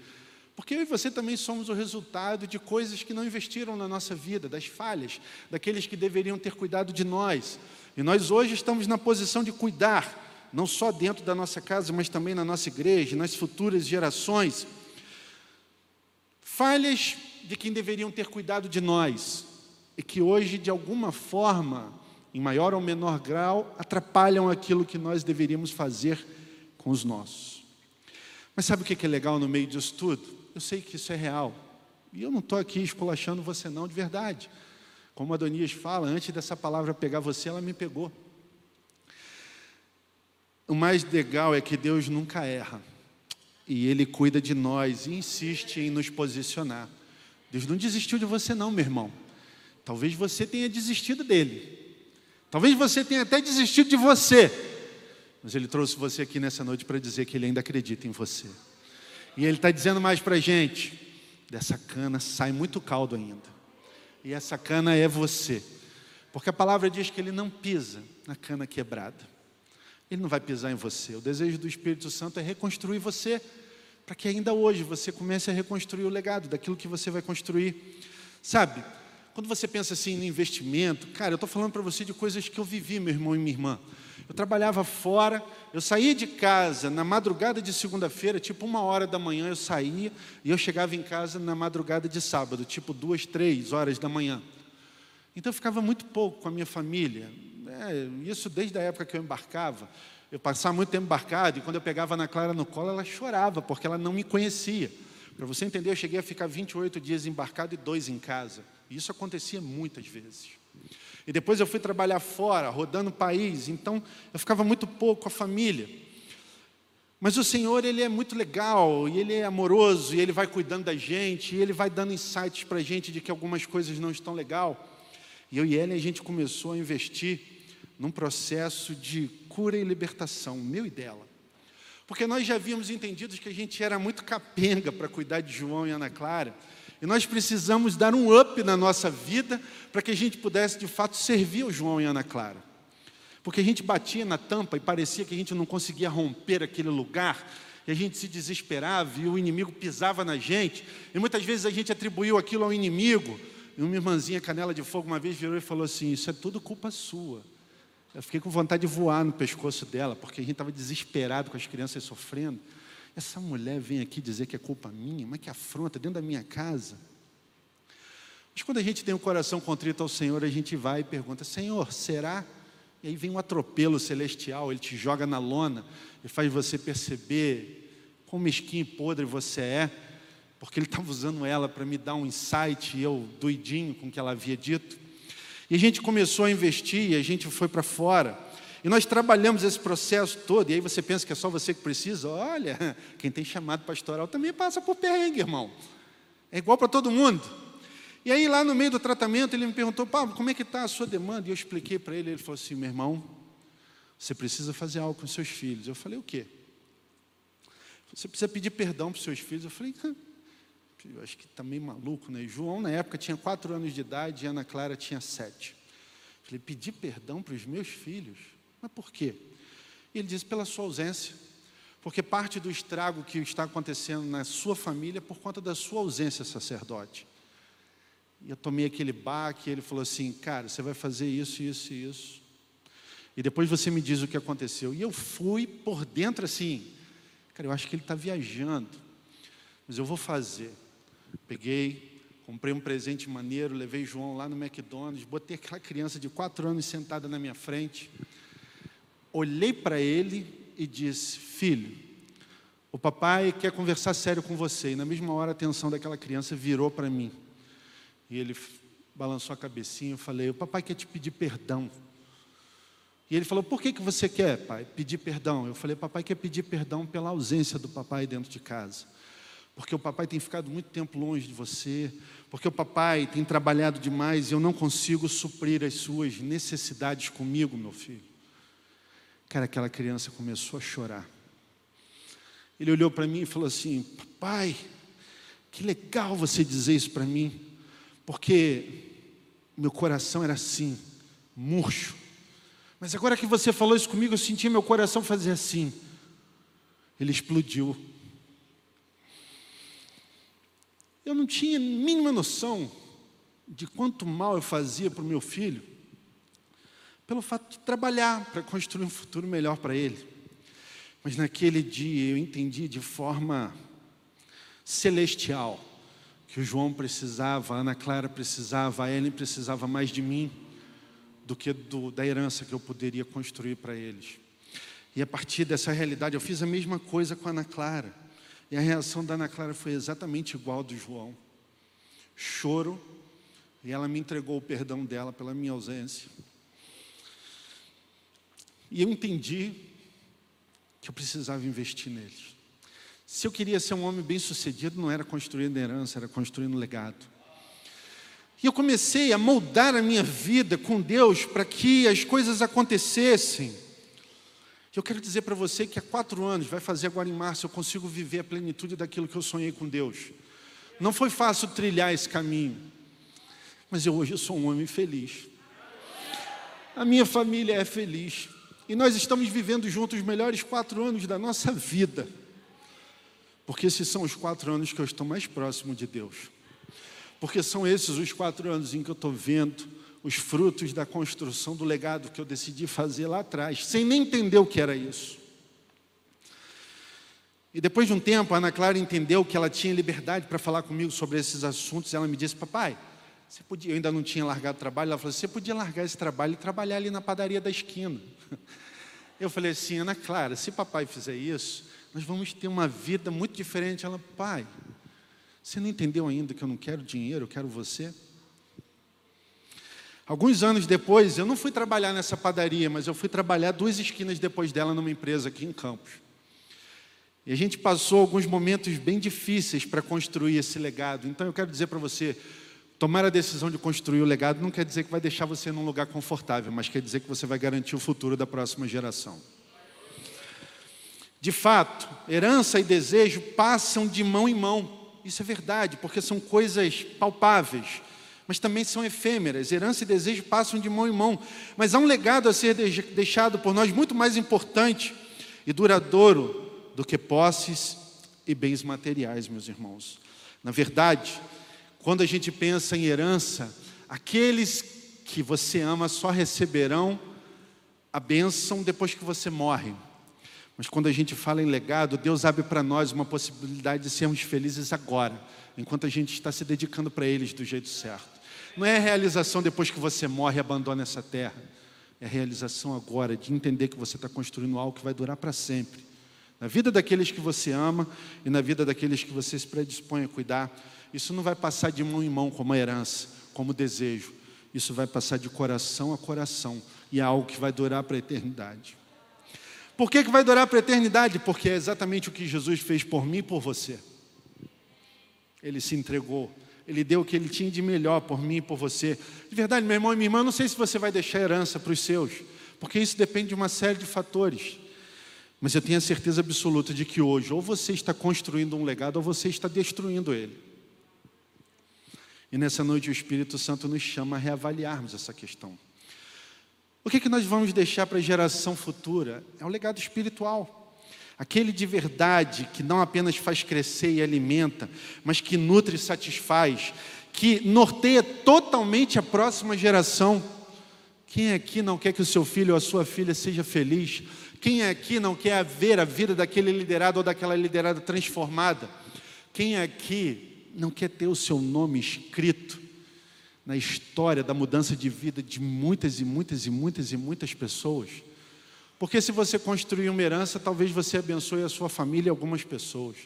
Porque eu e você também somos o resultado de coisas que não investiram na nossa vida, das falhas, daqueles que deveriam ter cuidado de nós. E nós hoje estamos na posição de cuidar, não só dentro da nossa casa, mas também na nossa igreja, nas futuras gerações. Falhas de quem deveriam ter cuidado de nós e que hoje, de alguma forma, em maior ou menor grau, atrapalham aquilo que nós deveríamos fazer com os nossos. Mas sabe o que é legal no meio disso tudo? Eu sei que isso é real. E eu não estou aqui esculachando você, não, de verdade. Como Adonias fala, antes dessa palavra pegar você, ela me pegou. O mais legal é que Deus nunca erra. E Ele cuida de nós e insiste em nos posicionar. Deus não desistiu de você, não, meu irmão. Talvez você tenha desistido dele. Talvez você tenha até desistido de você. Mas Ele trouxe você aqui nessa noite para dizer que Ele ainda acredita em você. E Ele está dizendo mais para a gente: dessa cana sai muito caldo ainda. E essa cana é você. Porque a palavra diz que Ele não pisa na cana quebrada. Ele não vai pisar em você. O desejo do Espírito Santo é reconstruir você, para que ainda hoje você comece a reconstruir o legado daquilo que você vai construir. Sabe, quando você pensa assim no investimento, cara, eu estou falando para você de coisas que eu vivi, meu irmão e minha irmã. Eu trabalhava fora, eu saía de casa na madrugada de segunda-feira, tipo uma hora da manhã eu saía, e eu chegava em casa na madrugada de sábado, tipo duas, três horas da manhã. Então eu ficava muito pouco com a minha família. É, isso desde a época que eu embarcava. Eu passava muito tempo embarcado, e quando eu pegava na Clara no colo, ela chorava, porque ela não me conhecia. Para você entender, eu cheguei a ficar 28 dias embarcado e dois em casa. E isso acontecia muitas vezes. E depois eu fui trabalhar fora, rodando o país, então eu ficava muito pouco com a família. Mas o Senhor, Ele é muito legal, e Ele é amoroso, e Ele vai cuidando da gente, e Ele vai dando insights para a gente de que algumas coisas não estão legal. E eu e Ellen, a gente começou a investir num processo de cura e libertação, meu e dela. Porque nós já havíamos entendido que a gente era muito capenga para cuidar de João e Ana Clara, e nós precisamos dar um up na nossa vida para que a gente pudesse de fato servir o João e Ana Clara. Porque a gente batia na tampa e parecia que a gente não conseguia romper aquele lugar, e a gente se desesperava e o inimigo pisava na gente, e muitas vezes a gente atribuiu aquilo ao inimigo. E uma irmãzinha canela de fogo uma vez virou e falou assim: Isso é tudo culpa sua. Eu fiquei com vontade de voar no pescoço dela, porque a gente estava desesperado com as crianças sofrendo. Essa mulher vem aqui dizer que é culpa minha, mas que afronta dentro da minha casa. Mas quando a gente tem um coração contrito ao Senhor, a gente vai e pergunta: Senhor, será? E aí vem um atropelo celestial, ele te joga na lona e faz você perceber quão mesquinho e podre você é, porque ele estava usando ela para me dar um insight e eu doidinho com o que ela havia dito. E a gente começou a investir e a gente foi para fora. E nós trabalhamos esse processo todo, e aí você pensa que é só você que precisa? Olha, [LAUGHS] quem tem chamado pastoral também passa por perrengue, irmão. É igual para todo mundo. E aí, lá no meio do tratamento, ele me perguntou, Pablo, como é que está a sua demanda? E eu expliquei para ele, ele falou assim, meu irmão, você precisa fazer algo com seus filhos. Eu falei, o quê? Você precisa pedir perdão para os seus filhos. Eu falei, eu acho que está meio maluco, né? João, na época, tinha quatro anos de idade e Ana Clara tinha sete. Falei, pedir perdão para os meus filhos? Mas por quê? E ele diz: pela sua ausência. Porque parte do estrago que está acontecendo na sua família é por conta da sua ausência, sacerdote. E eu tomei aquele baque, e ele falou assim: Cara, você vai fazer isso, isso e isso. E depois você me diz o que aconteceu. E eu fui por dentro assim: Cara, eu acho que ele está viajando, mas eu vou fazer. Peguei, comprei um presente maneiro, levei João lá no McDonald's, botei aquela criança de quatro anos sentada na minha frente olhei para ele e disse: Filho, o papai quer conversar sério com você. E na mesma hora a atenção daquela criança virou para mim. E ele balançou a cabecinha. Eu falei: O papai quer te pedir perdão. E ele falou: Por que, que você quer, pai, pedir perdão? Eu falei: Papai quer pedir perdão pela ausência do papai dentro de casa. Porque o papai tem ficado muito tempo longe de você. Porque o papai tem trabalhado demais e eu não consigo suprir as suas necessidades comigo, meu filho. Cara, aquela criança começou a chorar. Ele olhou para mim e falou assim: Papai, que legal você dizer isso para mim, porque meu coração era assim, murcho. Mas agora que você falou isso comigo, eu senti meu coração fazer assim. Ele explodiu. Eu não tinha mínima noção de quanto mal eu fazia para o meu filho, pelo fato de trabalhar para construir um futuro melhor para ele. Mas naquele dia eu entendi de forma celestial que o João precisava, a Ana Clara precisava, a Ellen precisava mais de mim do que do, da herança que eu poderia construir para eles. E a partir dessa realidade, eu fiz a mesma coisa com a Ana Clara. E a reação da Ana Clara foi exatamente igual do João. Choro, e ela me entregou o perdão dela pela minha ausência. E eu entendi que eu precisava investir neles. Se eu queria ser um homem bem-sucedido, não era construindo herança, era construindo legado. E eu comecei a moldar a minha vida com Deus para que as coisas acontecessem. Eu quero dizer para você que há quatro anos, vai fazer agora em março, eu consigo viver a plenitude daquilo que eu sonhei com Deus. Não foi fácil trilhar esse caminho, mas eu hoje sou um homem feliz. A minha família é feliz. E nós estamos vivendo juntos os melhores quatro anos da nossa vida. Porque esses são os quatro anos que eu estou mais próximo de Deus porque são esses os quatro anos em que eu estou vendo os frutos da construção do legado que eu decidi fazer lá atrás, sem nem entender o que era isso. E depois de um tempo, a Ana Clara entendeu que ela tinha liberdade para falar comigo sobre esses assuntos. Ela me disse: Papai, você podia, eu ainda não tinha largado o trabalho. Ela falou: Você podia largar esse trabalho e trabalhar ali na padaria da esquina. [LAUGHS] Eu falei assim: Ana Clara, se papai fizer isso, nós vamos ter uma vida muito diferente. Ela, pai, você não entendeu ainda que eu não quero dinheiro, eu quero você? Alguns anos depois, eu não fui trabalhar nessa padaria, mas eu fui trabalhar duas esquinas depois dela numa empresa aqui em Campos. E a gente passou alguns momentos bem difíceis para construir esse legado. Então eu quero dizer para você, tomar a decisão de construir o legado não quer dizer que vai deixar você num lugar confortável, mas quer dizer que você vai garantir o futuro da próxima geração. De fato, herança e desejo passam de mão em mão. Isso é verdade, porque são coisas palpáveis, mas também são efêmeras. Herança e desejo passam de mão em mão. Mas há um legado a ser deixado por nós muito mais importante e duradouro do que posses e bens materiais, meus irmãos. Na verdade, quando a gente pensa em herança, aqueles que você ama só receberão a bênção depois que você morre. Mas quando a gente fala em legado, Deus abre para nós uma possibilidade de sermos felizes agora, enquanto a gente está se dedicando para eles do jeito certo. Não é a realização depois que você morre e abandona essa terra. É a realização agora de entender que você está construindo algo que vai durar para sempre. Na vida daqueles que você ama e na vida daqueles que você se predispõe a cuidar. Isso não vai passar de mão em mão como herança, como desejo. Isso vai passar de coração a coração e é algo que vai durar para a eternidade. Por que, que vai durar para a eternidade? Porque é exatamente o que Jesus fez por mim e por você. Ele se entregou. Ele deu o que ele tinha de melhor por mim e por você. De verdade, meu irmão e minha irmã, não sei se você vai deixar herança para os seus, porque isso depende de uma série de fatores. Mas eu tenho a certeza absoluta de que hoje, ou você está construindo um legado, ou você está destruindo ele. E nessa noite o Espírito Santo nos chama a reavaliarmos essa questão. O que, é que nós vamos deixar para a geração futura? É um legado espiritual. Aquele de verdade que não apenas faz crescer e alimenta, mas que nutre e satisfaz, que norteia totalmente a próxima geração. Quem aqui não quer que o seu filho ou a sua filha seja feliz? Quem aqui não quer ver a vida daquele liderado ou daquela liderada transformada? Quem aqui não quer ter o seu nome escrito na história da mudança de vida de muitas e muitas e muitas e muitas pessoas. Porque se você construir uma herança, talvez você abençoe a sua família e algumas pessoas.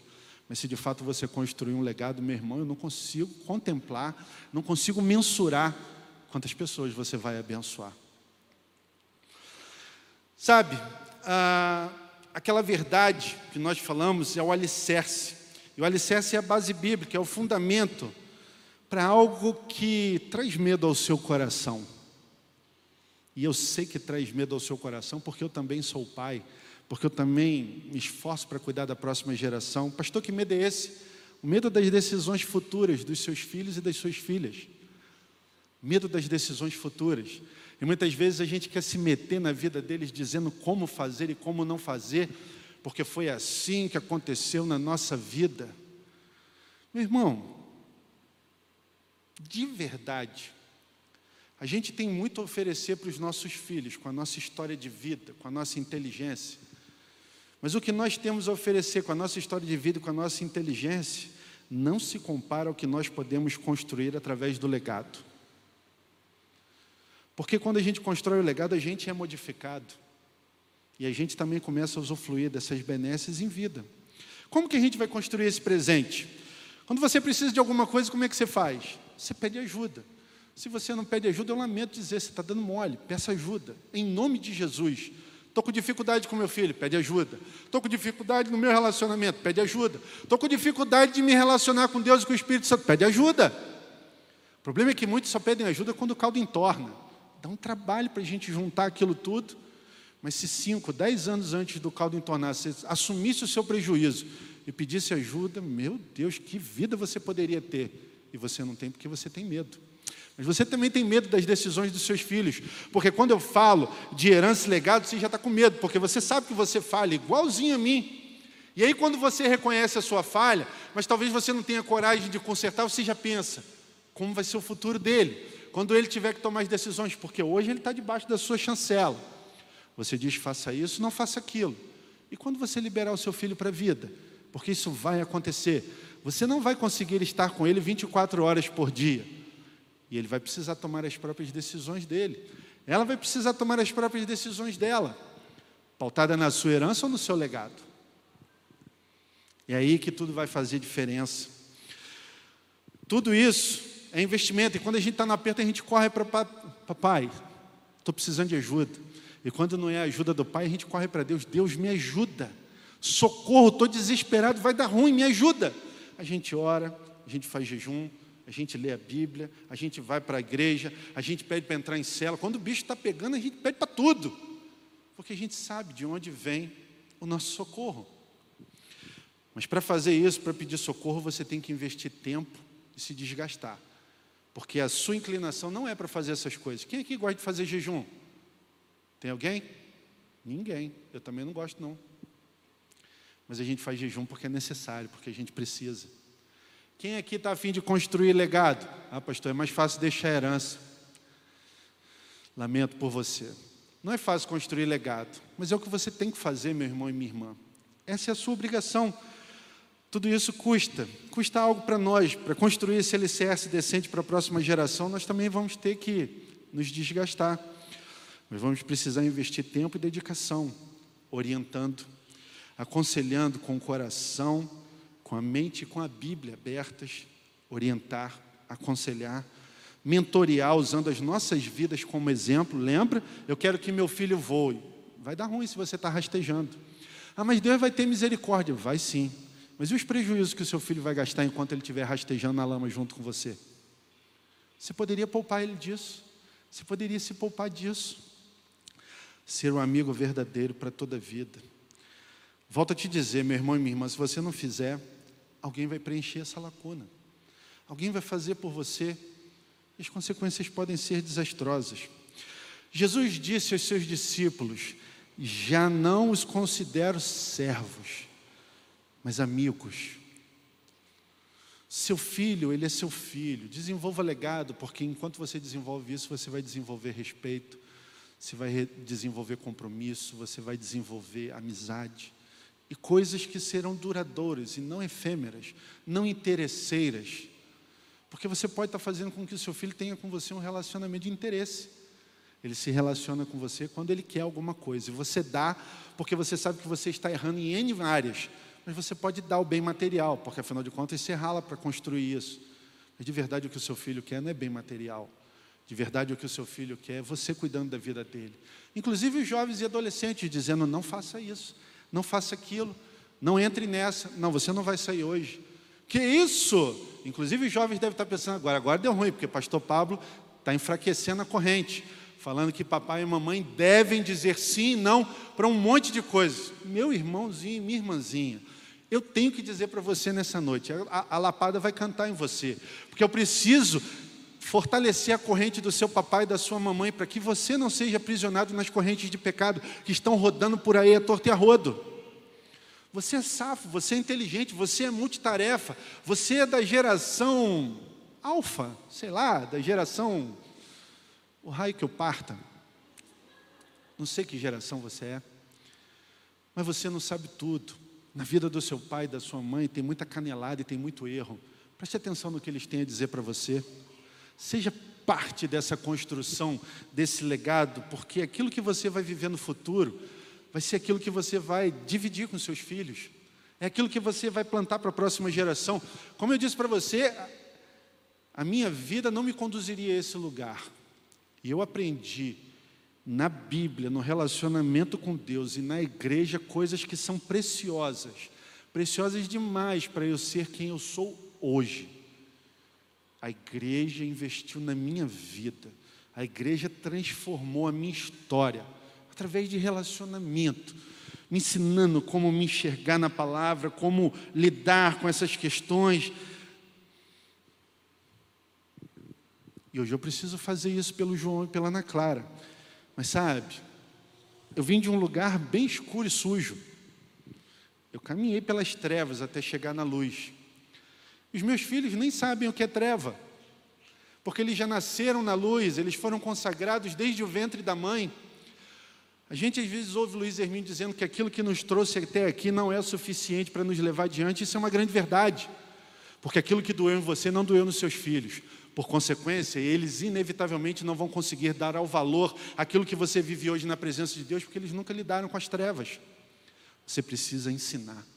Mas se de fato você construir um legado, meu irmão, eu não consigo contemplar, não consigo mensurar quantas pessoas você vai abençoar. Sabe, ah, aquela verdade que nós falamos é o alicerce. E o alicerce é a base bíblica, é o fundamento para algo que traz medo ao seu coração. E eu sei que traz medo ao seu coração, porque eu também sou pai, porque eu também me esforço para cuidar da próxima geração. Pastor, que medo é esse? O medo das decisões futuras dos seus filhos e das suas filhas. Medo das decisões futuras. E muitas vezes a gente quer se meter na vida deles dizendo como fazer e como não fazer, porque foi assim que aconteceu na nossa vida. Meu irmão, de verdade, a gente tem muito a oferecer para os nossos filhos, com a nossa história de vida, com a nossa inteligência. Mas o que nós temos a oferecer com a nossa história de vida, com a nossa inteligência, não se compara ao que nós podemos construir através do legado. Porque quando a gente constrói o legado, a gente é modificado. E a gente também começa a usufruir dessas benesses em vida. Como que a gente vai construir esse presente? Quando você precisa de alguma coisa, como é que você faz? Você pede ajuda. Se você não pede ajuda, eu lamento dizer, você está dando mole, peça ajuda. Em nome de Jesus. Estou com dificuldade com meu filho, pede ajuda. Estou com dificuldade no meu relacionamento, pede ajuda. Estou com dificuldade de me relacionar com Deus e com o Espírito Santo, pede ajuda. O problema é que muitos só pedem ajuda quando o caldo entorna. Dá um trabalho para a gente juntar aquilo tudo. Mas se cinco, dez anos antes do caldo entornar, você assumisse o seu prejuízo e pedisse ajuda, meu Deus, que vida você poderia ter. E você não tem porque você tem medo. Mas você também tem medo das decisões dos seus filhos. Porque quando eu falo de herança e legado, você já está com medo, porque você sabe que você falha igualzinho a mim. E aí, quando você reconhece a sua falha, mas talvez você não tenha coragem de consertar, você já pensa: como vai ser o futuro dele? Quando ele tiver que tomar as decisões, porque hoje ele está debaixo da sua chancela. Você diz, faça isso, não faça aquilo. E quando você liberar o seu filho para a vida? Porque isso vai acontecer. Você não vai conseguir estar com ele 24 horas por dia. E ele vai precisar tomar as próprias decisões dele. Ela vai precisar tomar as próprias decisões dela, pautada na sua herança ou no seu legado. É aí que tudo vai fazer diferença. Tudo isso é investimento. E quando a gente está no aperto, a gente corre para papai. Estou precisando de ajuda. E quando não é a ajuda do pai, a gente corre para Deus. Deus me ajuda. Socorro, estou desesperado, vai dar ruim, me ajuda. A gente ora, a gente faz jejum, a gente lê a Bíblia, a gente vai para a igreja, a gente pede para entrar em cela. Quando o bicho está pegando, a gente pede para tudo. Porque a gente sabe de onde vem o nosso socorro. Mas para fazer isso, para pedir socorro, você tem que investir tempo e se desgastar. Porque a sua inclinação não é para fazer essas coisas. Quem aqui gosta de fazer jejum? Tem alguém? Ninguém. Eu também não gosto, não. Mas a gente faz jejum porque é necessário, porque a gente precisa. Quem aqui está afim de construir legado? Ah, pastor, é mais fácil deixar herança. Lamento por você. Não é fácil construir legado, mas é o que você tem que fazer, meu irmão e minha irmã. Essa é a sua obrigação. Tudo isso custa, custa algo para nós, para construir esse alicerce decente para a próxima geração, nós também vamos ter que nos desgastar. Nós vamos precisar investir tempo e dedicação, orientando, aconselhando com o coração, com a mente e com a Bíblia abertas, orientar, aconselhar, mentorear, usando as nossas vidas como exemplo. Lembra? Eu quero que meu filho voe. Vai dar ruim se você está rastejando. Ah, mas Deus vai ter misericórdia. Vai sim. Mas e os prejuízos que o seu filho vai gastar enquanto ele estiver rastejando na lama junto com você? Você poderia poupar ele disso. Você poderia se poupar disso. Ser um amigo verdadeiro para toda a vida. Volto a te dizer, meu irmão e minha irmã, se você não fizer, alguém vai preencher essa lacuna. Alguém vai fazer por você. E as consequências podem ser desastrosas. Jesus disse aos seus discípulos: Já não os considero servos, mas amigos. Seu filho, ele é seu filho. Desenvolva legado, porque enquanto você desenvolve isso, você vai desenvolver respeito, você vai desenvolver compromisso, você vai desenvolver amizade e coisas que serão duradouras e não efêmeras, não interesseiras. Porque você pode estar fazendo com que o seu filho tenha com você um relacionamento de interesse. Ele se relaciona com você quando ele quer alguma coisa. E você dá porque você sabe que você está errando em N áreas mas você pode dar o bem material, porque afinal de contas você rala para construir isso. Mas de verdade o que o seu filho quer não é bem material. De verdade o que o seu filho quer é você cuidando da vida dele. Inclusive os jovens e adolescentes dizendo: não faça isso, não faça aquilo, não entre nessa, não, você não vai sair hoje. Que isso? Inclusive os jovens devem estar pensando agora, agora deu ruim, porque pastor Pablo está enfraquecendo a corrente, falando que papai e mamãe devem dizer sim e não para um monte de coisas. Meu irmãozinho, minha irmãzinha, eu tenho que dizer para você nessa noite, a, a, lapada vai cantar em você, porque eu preciso fortalecer a corrente do seu papai e da sua mamãe, para que você não seja aprisionado nas correntes de pecado que estão rodando por aí a torto e a rodo. Você é safo, você é inteligente, você é multitarefa, você é da geração alfa, sei lá, da geração. O raio que eu parta. Não sei que geração você é, mas você não sabe tudo. Na vida do seu pai e da sua mãe tem muita canelada e tem muito erro. Preste atenção no que eles têm a dizer para você. Seja parte dessa construção, desse legado, porque aquilo que você vai viver no futuro vai ser aquilo que você vai dividir com seus filhos. É aquilo que você vai plantar para a próxima geração. Como eu disse para você, a minha vida não me conduziria a esse lugar. E eu aprendi na Bíblia, no relacionamento com Deus e na igreja, coisas que são preciosas, preciosas demais para eu ser quem eu sou hoje. A igreja investiu na minha vida, a igreja transformou a minha história, através de relacionamento, me ensinando como me enxergar na palavra, como lidar com essas questões. E hoje eu preciso fazer isso pelo João e pela Ana Clara. Mas sabe, eu vim de um lugar bem escuro e sujo. Eu caminhei pelas trevas até chegar na luz. Os meus filhos nem sabem o que é treva, porque eles já nasceram na luz, eles foram consagrados desde o ventre da mãe. A gente às vezes ouve Luiz Hermínio dizendo que aquilo que nos trouxe até aqui não é suficiente para nos levar adiante, isso é uma grande verdade, porque aquilo que doeu em você não doeu nos seus filhos. Por consequência, eles inevitavelmente não vão conseguir dar ao valor aquilo que você vive hoje na presença de Deus, porque eles nunca lidaram com as trevas. Você precisa ensinar.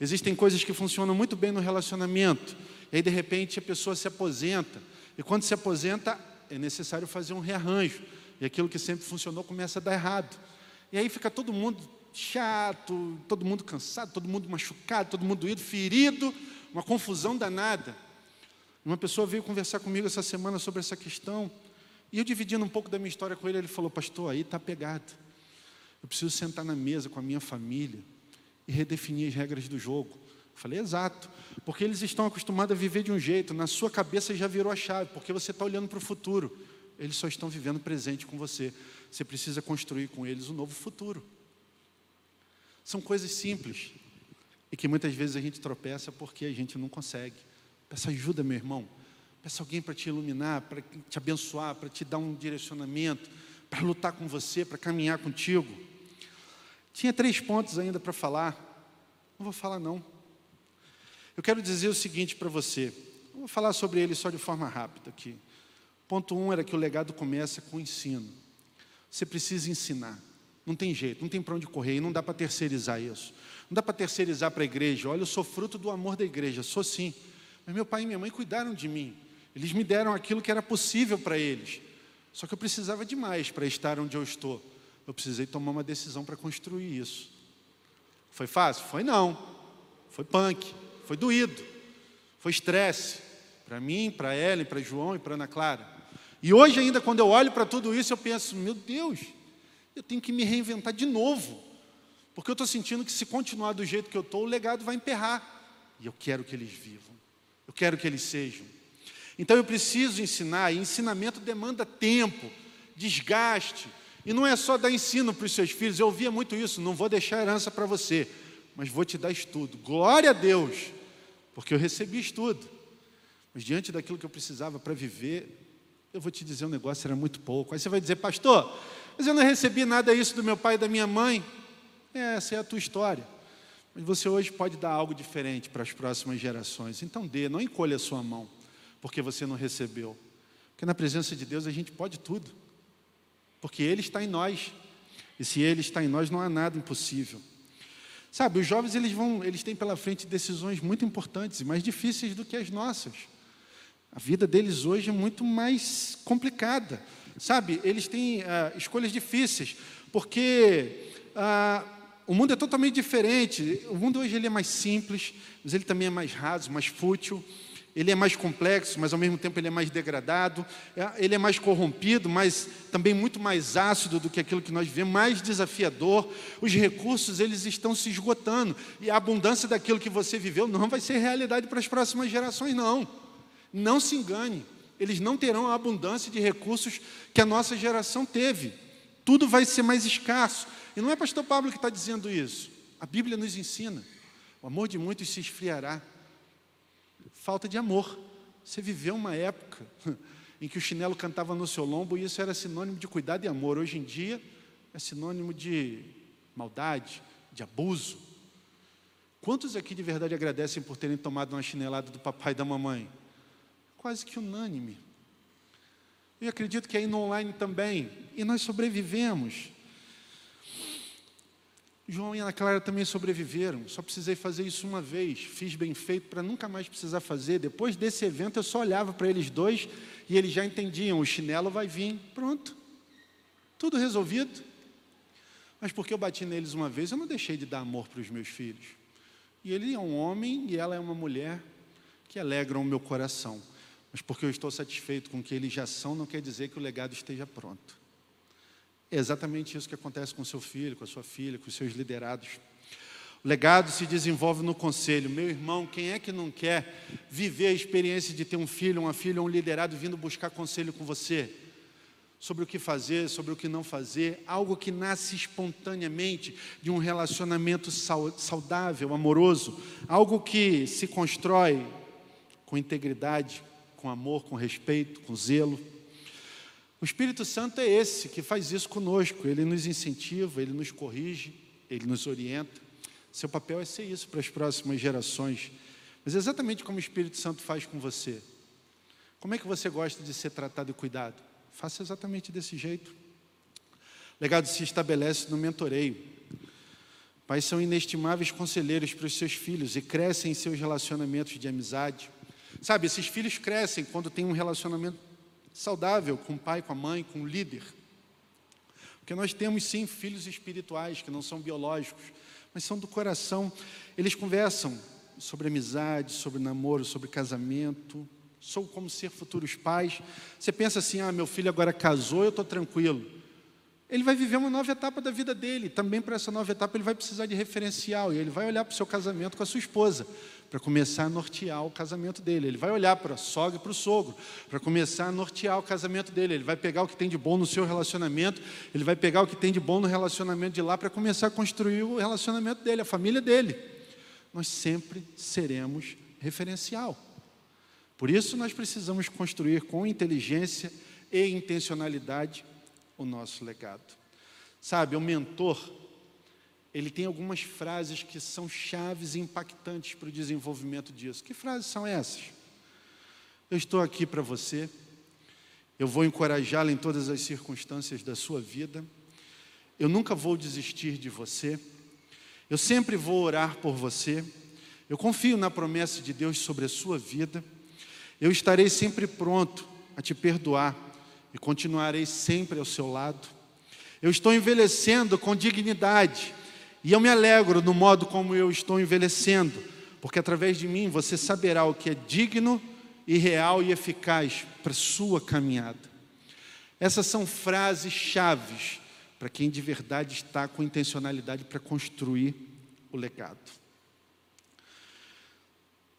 Existem coisas que funcionam muito bem no relacionamento, e aí de repente a pessoa se aposenta, e quando se aposenta é necessário fazer um rearranjo, e aquilo que sempre funcionou começa a dar errado. E aí fica todo mundo chato, todo mundo cansado, todo mundo machucado, todo mundo doído, ferido, uma confusão danada. Uma pessoa veio conversar comigo essa semana sobre essa questão, e eu dividindo um pouco da minha história com ele, ele falou: Pastor, aí está pegado. Eu preciso sentar na mesa com a minha família e redefinir as regras do jogo. Falei, exato, porque eles estão acostumados a viver de um jeito, na sua cabeça já virou a chave, porque você está olhando para o futuro, eles só estão vivendo presente com você. Você precisa construir com eles um novo futuro. São coisas simples e que muitas vezes a gente tropeça porque a gente não consegue. Peça ajuda, meu irmão. Peça alguém para te iluminar, para te abençoar, para te dar um direcionamento, para lutar com você, para caminhar contigo. Tinha três pontos ainda para falar. Não vou falar, não. Eu quero dizer o seguinte para você. vou falar sobre ele só de forma rápida aqui. Ponto um era que o legado começa com o ensino. Você precisa ensinar. Não tem jeito, não tem para onde correr, e não dá para terceirizar isso. Não dá para terceirizar para a igreja. Olha, eu sou fruto do amor da igreja, sou sim. Mas meu pai e minha mãe cuidaram de mim. Eles me deram aquilo que era possível para eles. Só que eu precisava de mais para estar onde eu estou eu precisei tomar uma decisão para construir isso. Foi fácil? Foi não. Foi punk, foi doído, foi estresse. Para mim, para Ellen, para João e para Ana Clara. E hoje ainda, quando eu olho para tudo isso, eu penso, meu Deus, eu tenho que me reinventar de novo. Porque eu estou sentindo que se continuar do jeito que eu estou, o legado vai emperrar. E eu quero que eles vivam. Eu quero que eles sejam. Então eu preciso ensinar, e ensinamento demanda tempo, desgaste, e não é só dar ensino para os seus filhos, eu ouvia muito isso, não vou deixar herança para você, mas vou te dar estudo. Glória a Deus, porque eu recebi estudo. Mas diante daquilo que eu precisava para viver, eu vou te dizer um negócio, era muito pouco. Aí você vai dizer, pastor, mas eu não recebi nada disso do meu pai e da minha mãe. É, essa é a tua história. Mas você hoje pode dar algo diferente para as próximas gerações. Então dê, não encolha a sua mão, porque você não recebeu. Porque na presença de Deus a gente pode tudo porque Ele está em nós. E se Ele está em nós, não há nada impossível. Sabe, os jovens eles vão, eles têm pela frente decisões muito importantes e mais difíceis do que as nossas. A vida deles hoje é muito mais complicada. Sabe, eles têm ah, escolhas difíceis, porque ah, o mundo é totalmente diferente. O mundo hoje ele é mais simples, mas ele também é mais raso, mais fútil ele é mais complexo, mas ao mesmo tempo ele é mais degradado, é, ele é mais corrompido, mas também muito mais ácido do que aquilo que nós vemos, mais desafiador. Os recursos eles estão se esgotando e a abundância daquilo que você viveu não vai ser realidade para as próximas gerações, não. Não se engane. eles não terão a abundância de recursos que a nossa geração teve. Tudo vai ser mais escasso. E não é pastor Pablo que está dizendo isso. A Bíblia nos ensina. O amor de muitos se esfriará. Falta de amor. Você viveu uma época [LAUGHS] em que o chinelo cantava no seu lombo e isso era sinônimo de cuidado e amor. Hoje em dia é sinônimo de maldade, de abuso. Quantos aqui de verdade agradecem por terem tomado uma chinelada do papai e da mamãe? Quase que unânime. Eu acredito que aí no online também. E nós sobrevivemos. João e Ana Clara também sobreviveram. Só precisei fazer isso uma vez. Fiz bem feito para nunca mais precisar fazer. Depois desse evento, eu só olhava para eles dois e eles já entendiam: o chinelo vai vir. Pronto. Tudo resolvido. Mas porque eu bati neles uma vez, eu não deixei de dar amor para os meus filhos. E ele é um homem e ela é uma mulher que alegram o meu coração. Mas porque eu estou satisfeito com o que eles já são, não quer dizer que o legado esteja pronto. É exatamente isso que acontece com seu filho, com a sua filha, com os seus liderados. O legado se desenvolve no conselho. Meu irmão, quem é que não quer viver a experiência de ter um filho, uma filha, um liderado vindo buscar conselho com você? Sobre o que fazer, sobre o que não fazer, algo que nasce espontaneamente de um relacionamento saudável, amoroso, algo que se constrói com integridade, com amor, com respeito, com zelo. O Espírito Santo é esse que faz isso conosco. Ele nos incentiva, ele nos corrige, ele nos orienta. Seu papel é ser isso para as próximas gerações. Mas exatamente como o Espírito Santo faz com você. Como é que você gosta de ser tratado e cuidado? Faça exatamente desse jeito. Legado se estabelece no mentoreio. Pais são inestimáveis conselheiros para os seus filhos e crescem em seus relacionamentos de amizade. Sabe, esses filhos crescem quando tem um relacionamento saudável com o pai, com a mãe, com o líder. Porque nós temos sim filhos espirituais que não são biológicos, mas são do coração. Eles conversam sobre amizade, sobre namoro, sobre casamento, sou como ser futuros pais. Você pensa assim: ah, meu filho agora casou, eu estou tranquilo ele vai viver uma nova etapa da vida dele. Também para essa nova etapa ele vai precisar de referencial. E ele vai olhar para o seu casamento com a sua esposa, para começar a nortear o casamento dele. Ele vai olhar para a sogra e para o sogro, para começar a nortear o casamento dele. Ele vai pegar o que tem de bom no seu relacionamento, ele vai pegar o que tem de bom no relacionamento de lá para começar a construir o relacionamento dele, a família dele. Nós sempre seremos referencial. Por isso nós precisamos construir com inteligência e intencionalidade o nosso legado. Sabe, o mentor, ele tem algumas frases que são chaves impactantes para o desenvolvimento disso. Que frases são essas? Eu estou aqui para você, eu vou encorajá-lo em todas as circunstâncias da sua vida, eu nunca vou desistir de você, eu sempre vou orar por você, eu confio na promessa de Deus sobre a sua vida, eu estarei sempre pronto a te perdoar e continuarei sempre ao seu lado. Eu estou envelhecendo com dignidade e eu me alegro no modo como eu estou envelhecendo, porque através de mim você saberá o que é digno e real e eficaz para sua caminhada. Essas são frases chaves para quem de verdade está com intencionalidade para construir o legado.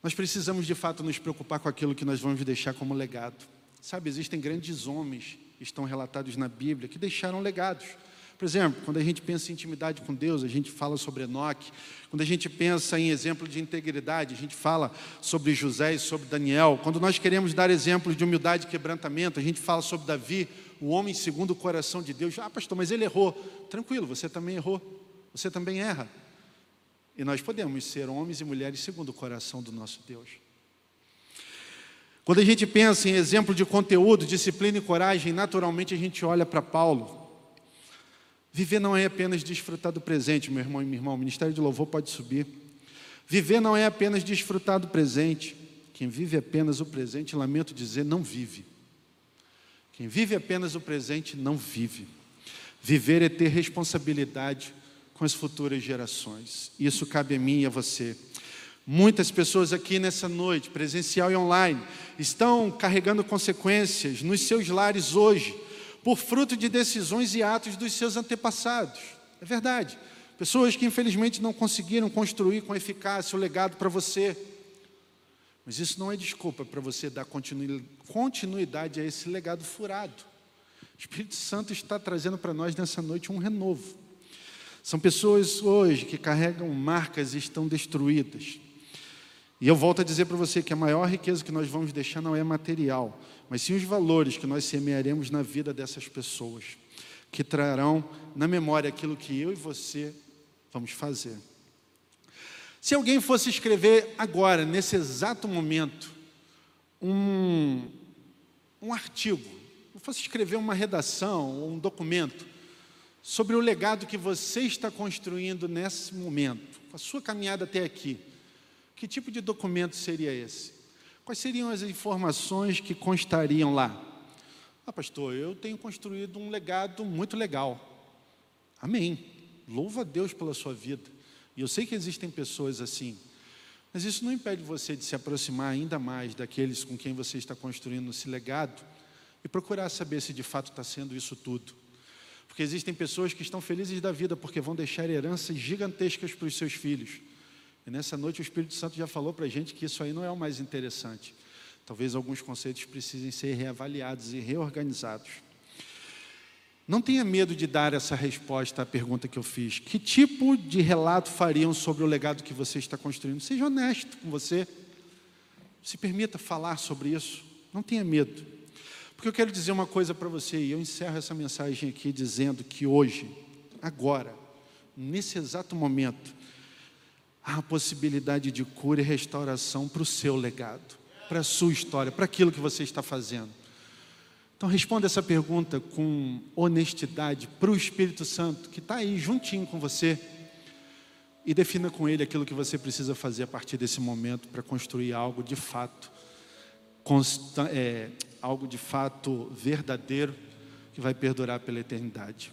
Nós precisamos de fato nos preocupar com aquilo que nós vamos deixar como legado. Sabe, existem grandes homens estão relatados na Bíblia que deixaram legados. Por exemplo, quando a gente pensa em intimidade com Deus, a gente fala sobre Enoque. Quando a gente pensa em exemplo de integridade, a gente fala sobre José e sobre Daniel. Quando nós queremos dar exemplos de humildade e quebrantamento, a gente fala sobre Davi, o homem segundo o coração de Deus. Ah, pastor, mas ele errou. Tranquilo, você também errou. Você também erra. E nós podemos ser homens e mulheres segundo o coração do nosso Deus. Quando a gente pensa em exemplo de conteúdo, disciplina e coragem, naturalmente a gente olha para Paulo. Viver não é apenas desfrutar do presente, meu irmão e minha irmã. O Ministério de Louvor pode subir. Viver não é apenas desfrutar do presente. Quem vive apenas o presente, lamento dizer, não vive. Quem vive apenas o presente, não vive. Viver é ter responsabilidade com as futuras gerações. Isso cabe a mim e a você. Muitas pessoas aqui nessa noite, presencial e online, estão carregando consequências nos seus lares hoje, por fruto de decisões e atos dos seus antepassados. É verdade. Pessoas que infelizmente não conseguiram construir com eficácia o legado para você. Mas isso não é desculpa para você dar continuidade a esse legado furado. O Espírito Santo está trazendo para nós nessa noite um renovo. São pessoas hoje que carregam marcas e estão destruídas. E eu volto a dizer para você que a maior riqueza que nós vamos deixar não é material, mas sim os valores que nós semearemos na vida dessas pessoas, que trarão na memória aquilo que eu e você vamos fazer. Se alguém fosse escrever agora, nesse exato momento, um, um artigo, fosse escrever uma redação, um documento, sobre o legado que você está construindo nesse momento, a sua caminhada até aqui, que tipo de documento seria esse? Quais seriam as informações que constariam lá? Ah, pastor, eu tenho construído um legado muito legal. Amém. Louva a Deus pela sua vida. E eu sei que existem pessoas assim. Mas isso não impede você de se aproximar ainda mais daqueles com quem você está construindo esse legado e procurar saber se de fato está sendo isso tudo. Porque existem pessoas que estão felizes da vida porque vão deixar heranças gigantescas para os seus filhos. E nessa noite o Espírito Santo já falou para a gente que isso aí não é o mais interessante. Talvez alguns conceitos precisem ser reavaliados e reorganizados. Não tenha medo de dar essa resposta à pergunta que eu fiz. Que tipo de relato fariam sobre o legado que você está construindo? Seja honesto com você. Se permita falar sobre isso. Não tenha medo. Porque eu quero dizer uma coisa para você, e eu encerro essa mensagem aqui dizendo que hoje, agora, nesse exato momento, há possibilidade de cura e restauração para o seu legado, para a sua história, para aquilo que você está fazendo. Então responda essa pergunta com honestidade para o Espírito Santo, que está aí juntinho com você, e defina com ele aquilo que você precisa fazer a partir desse momento para construir algo de fato, é, algo de fato verdadeiro, que vai perdurar pela eternidade.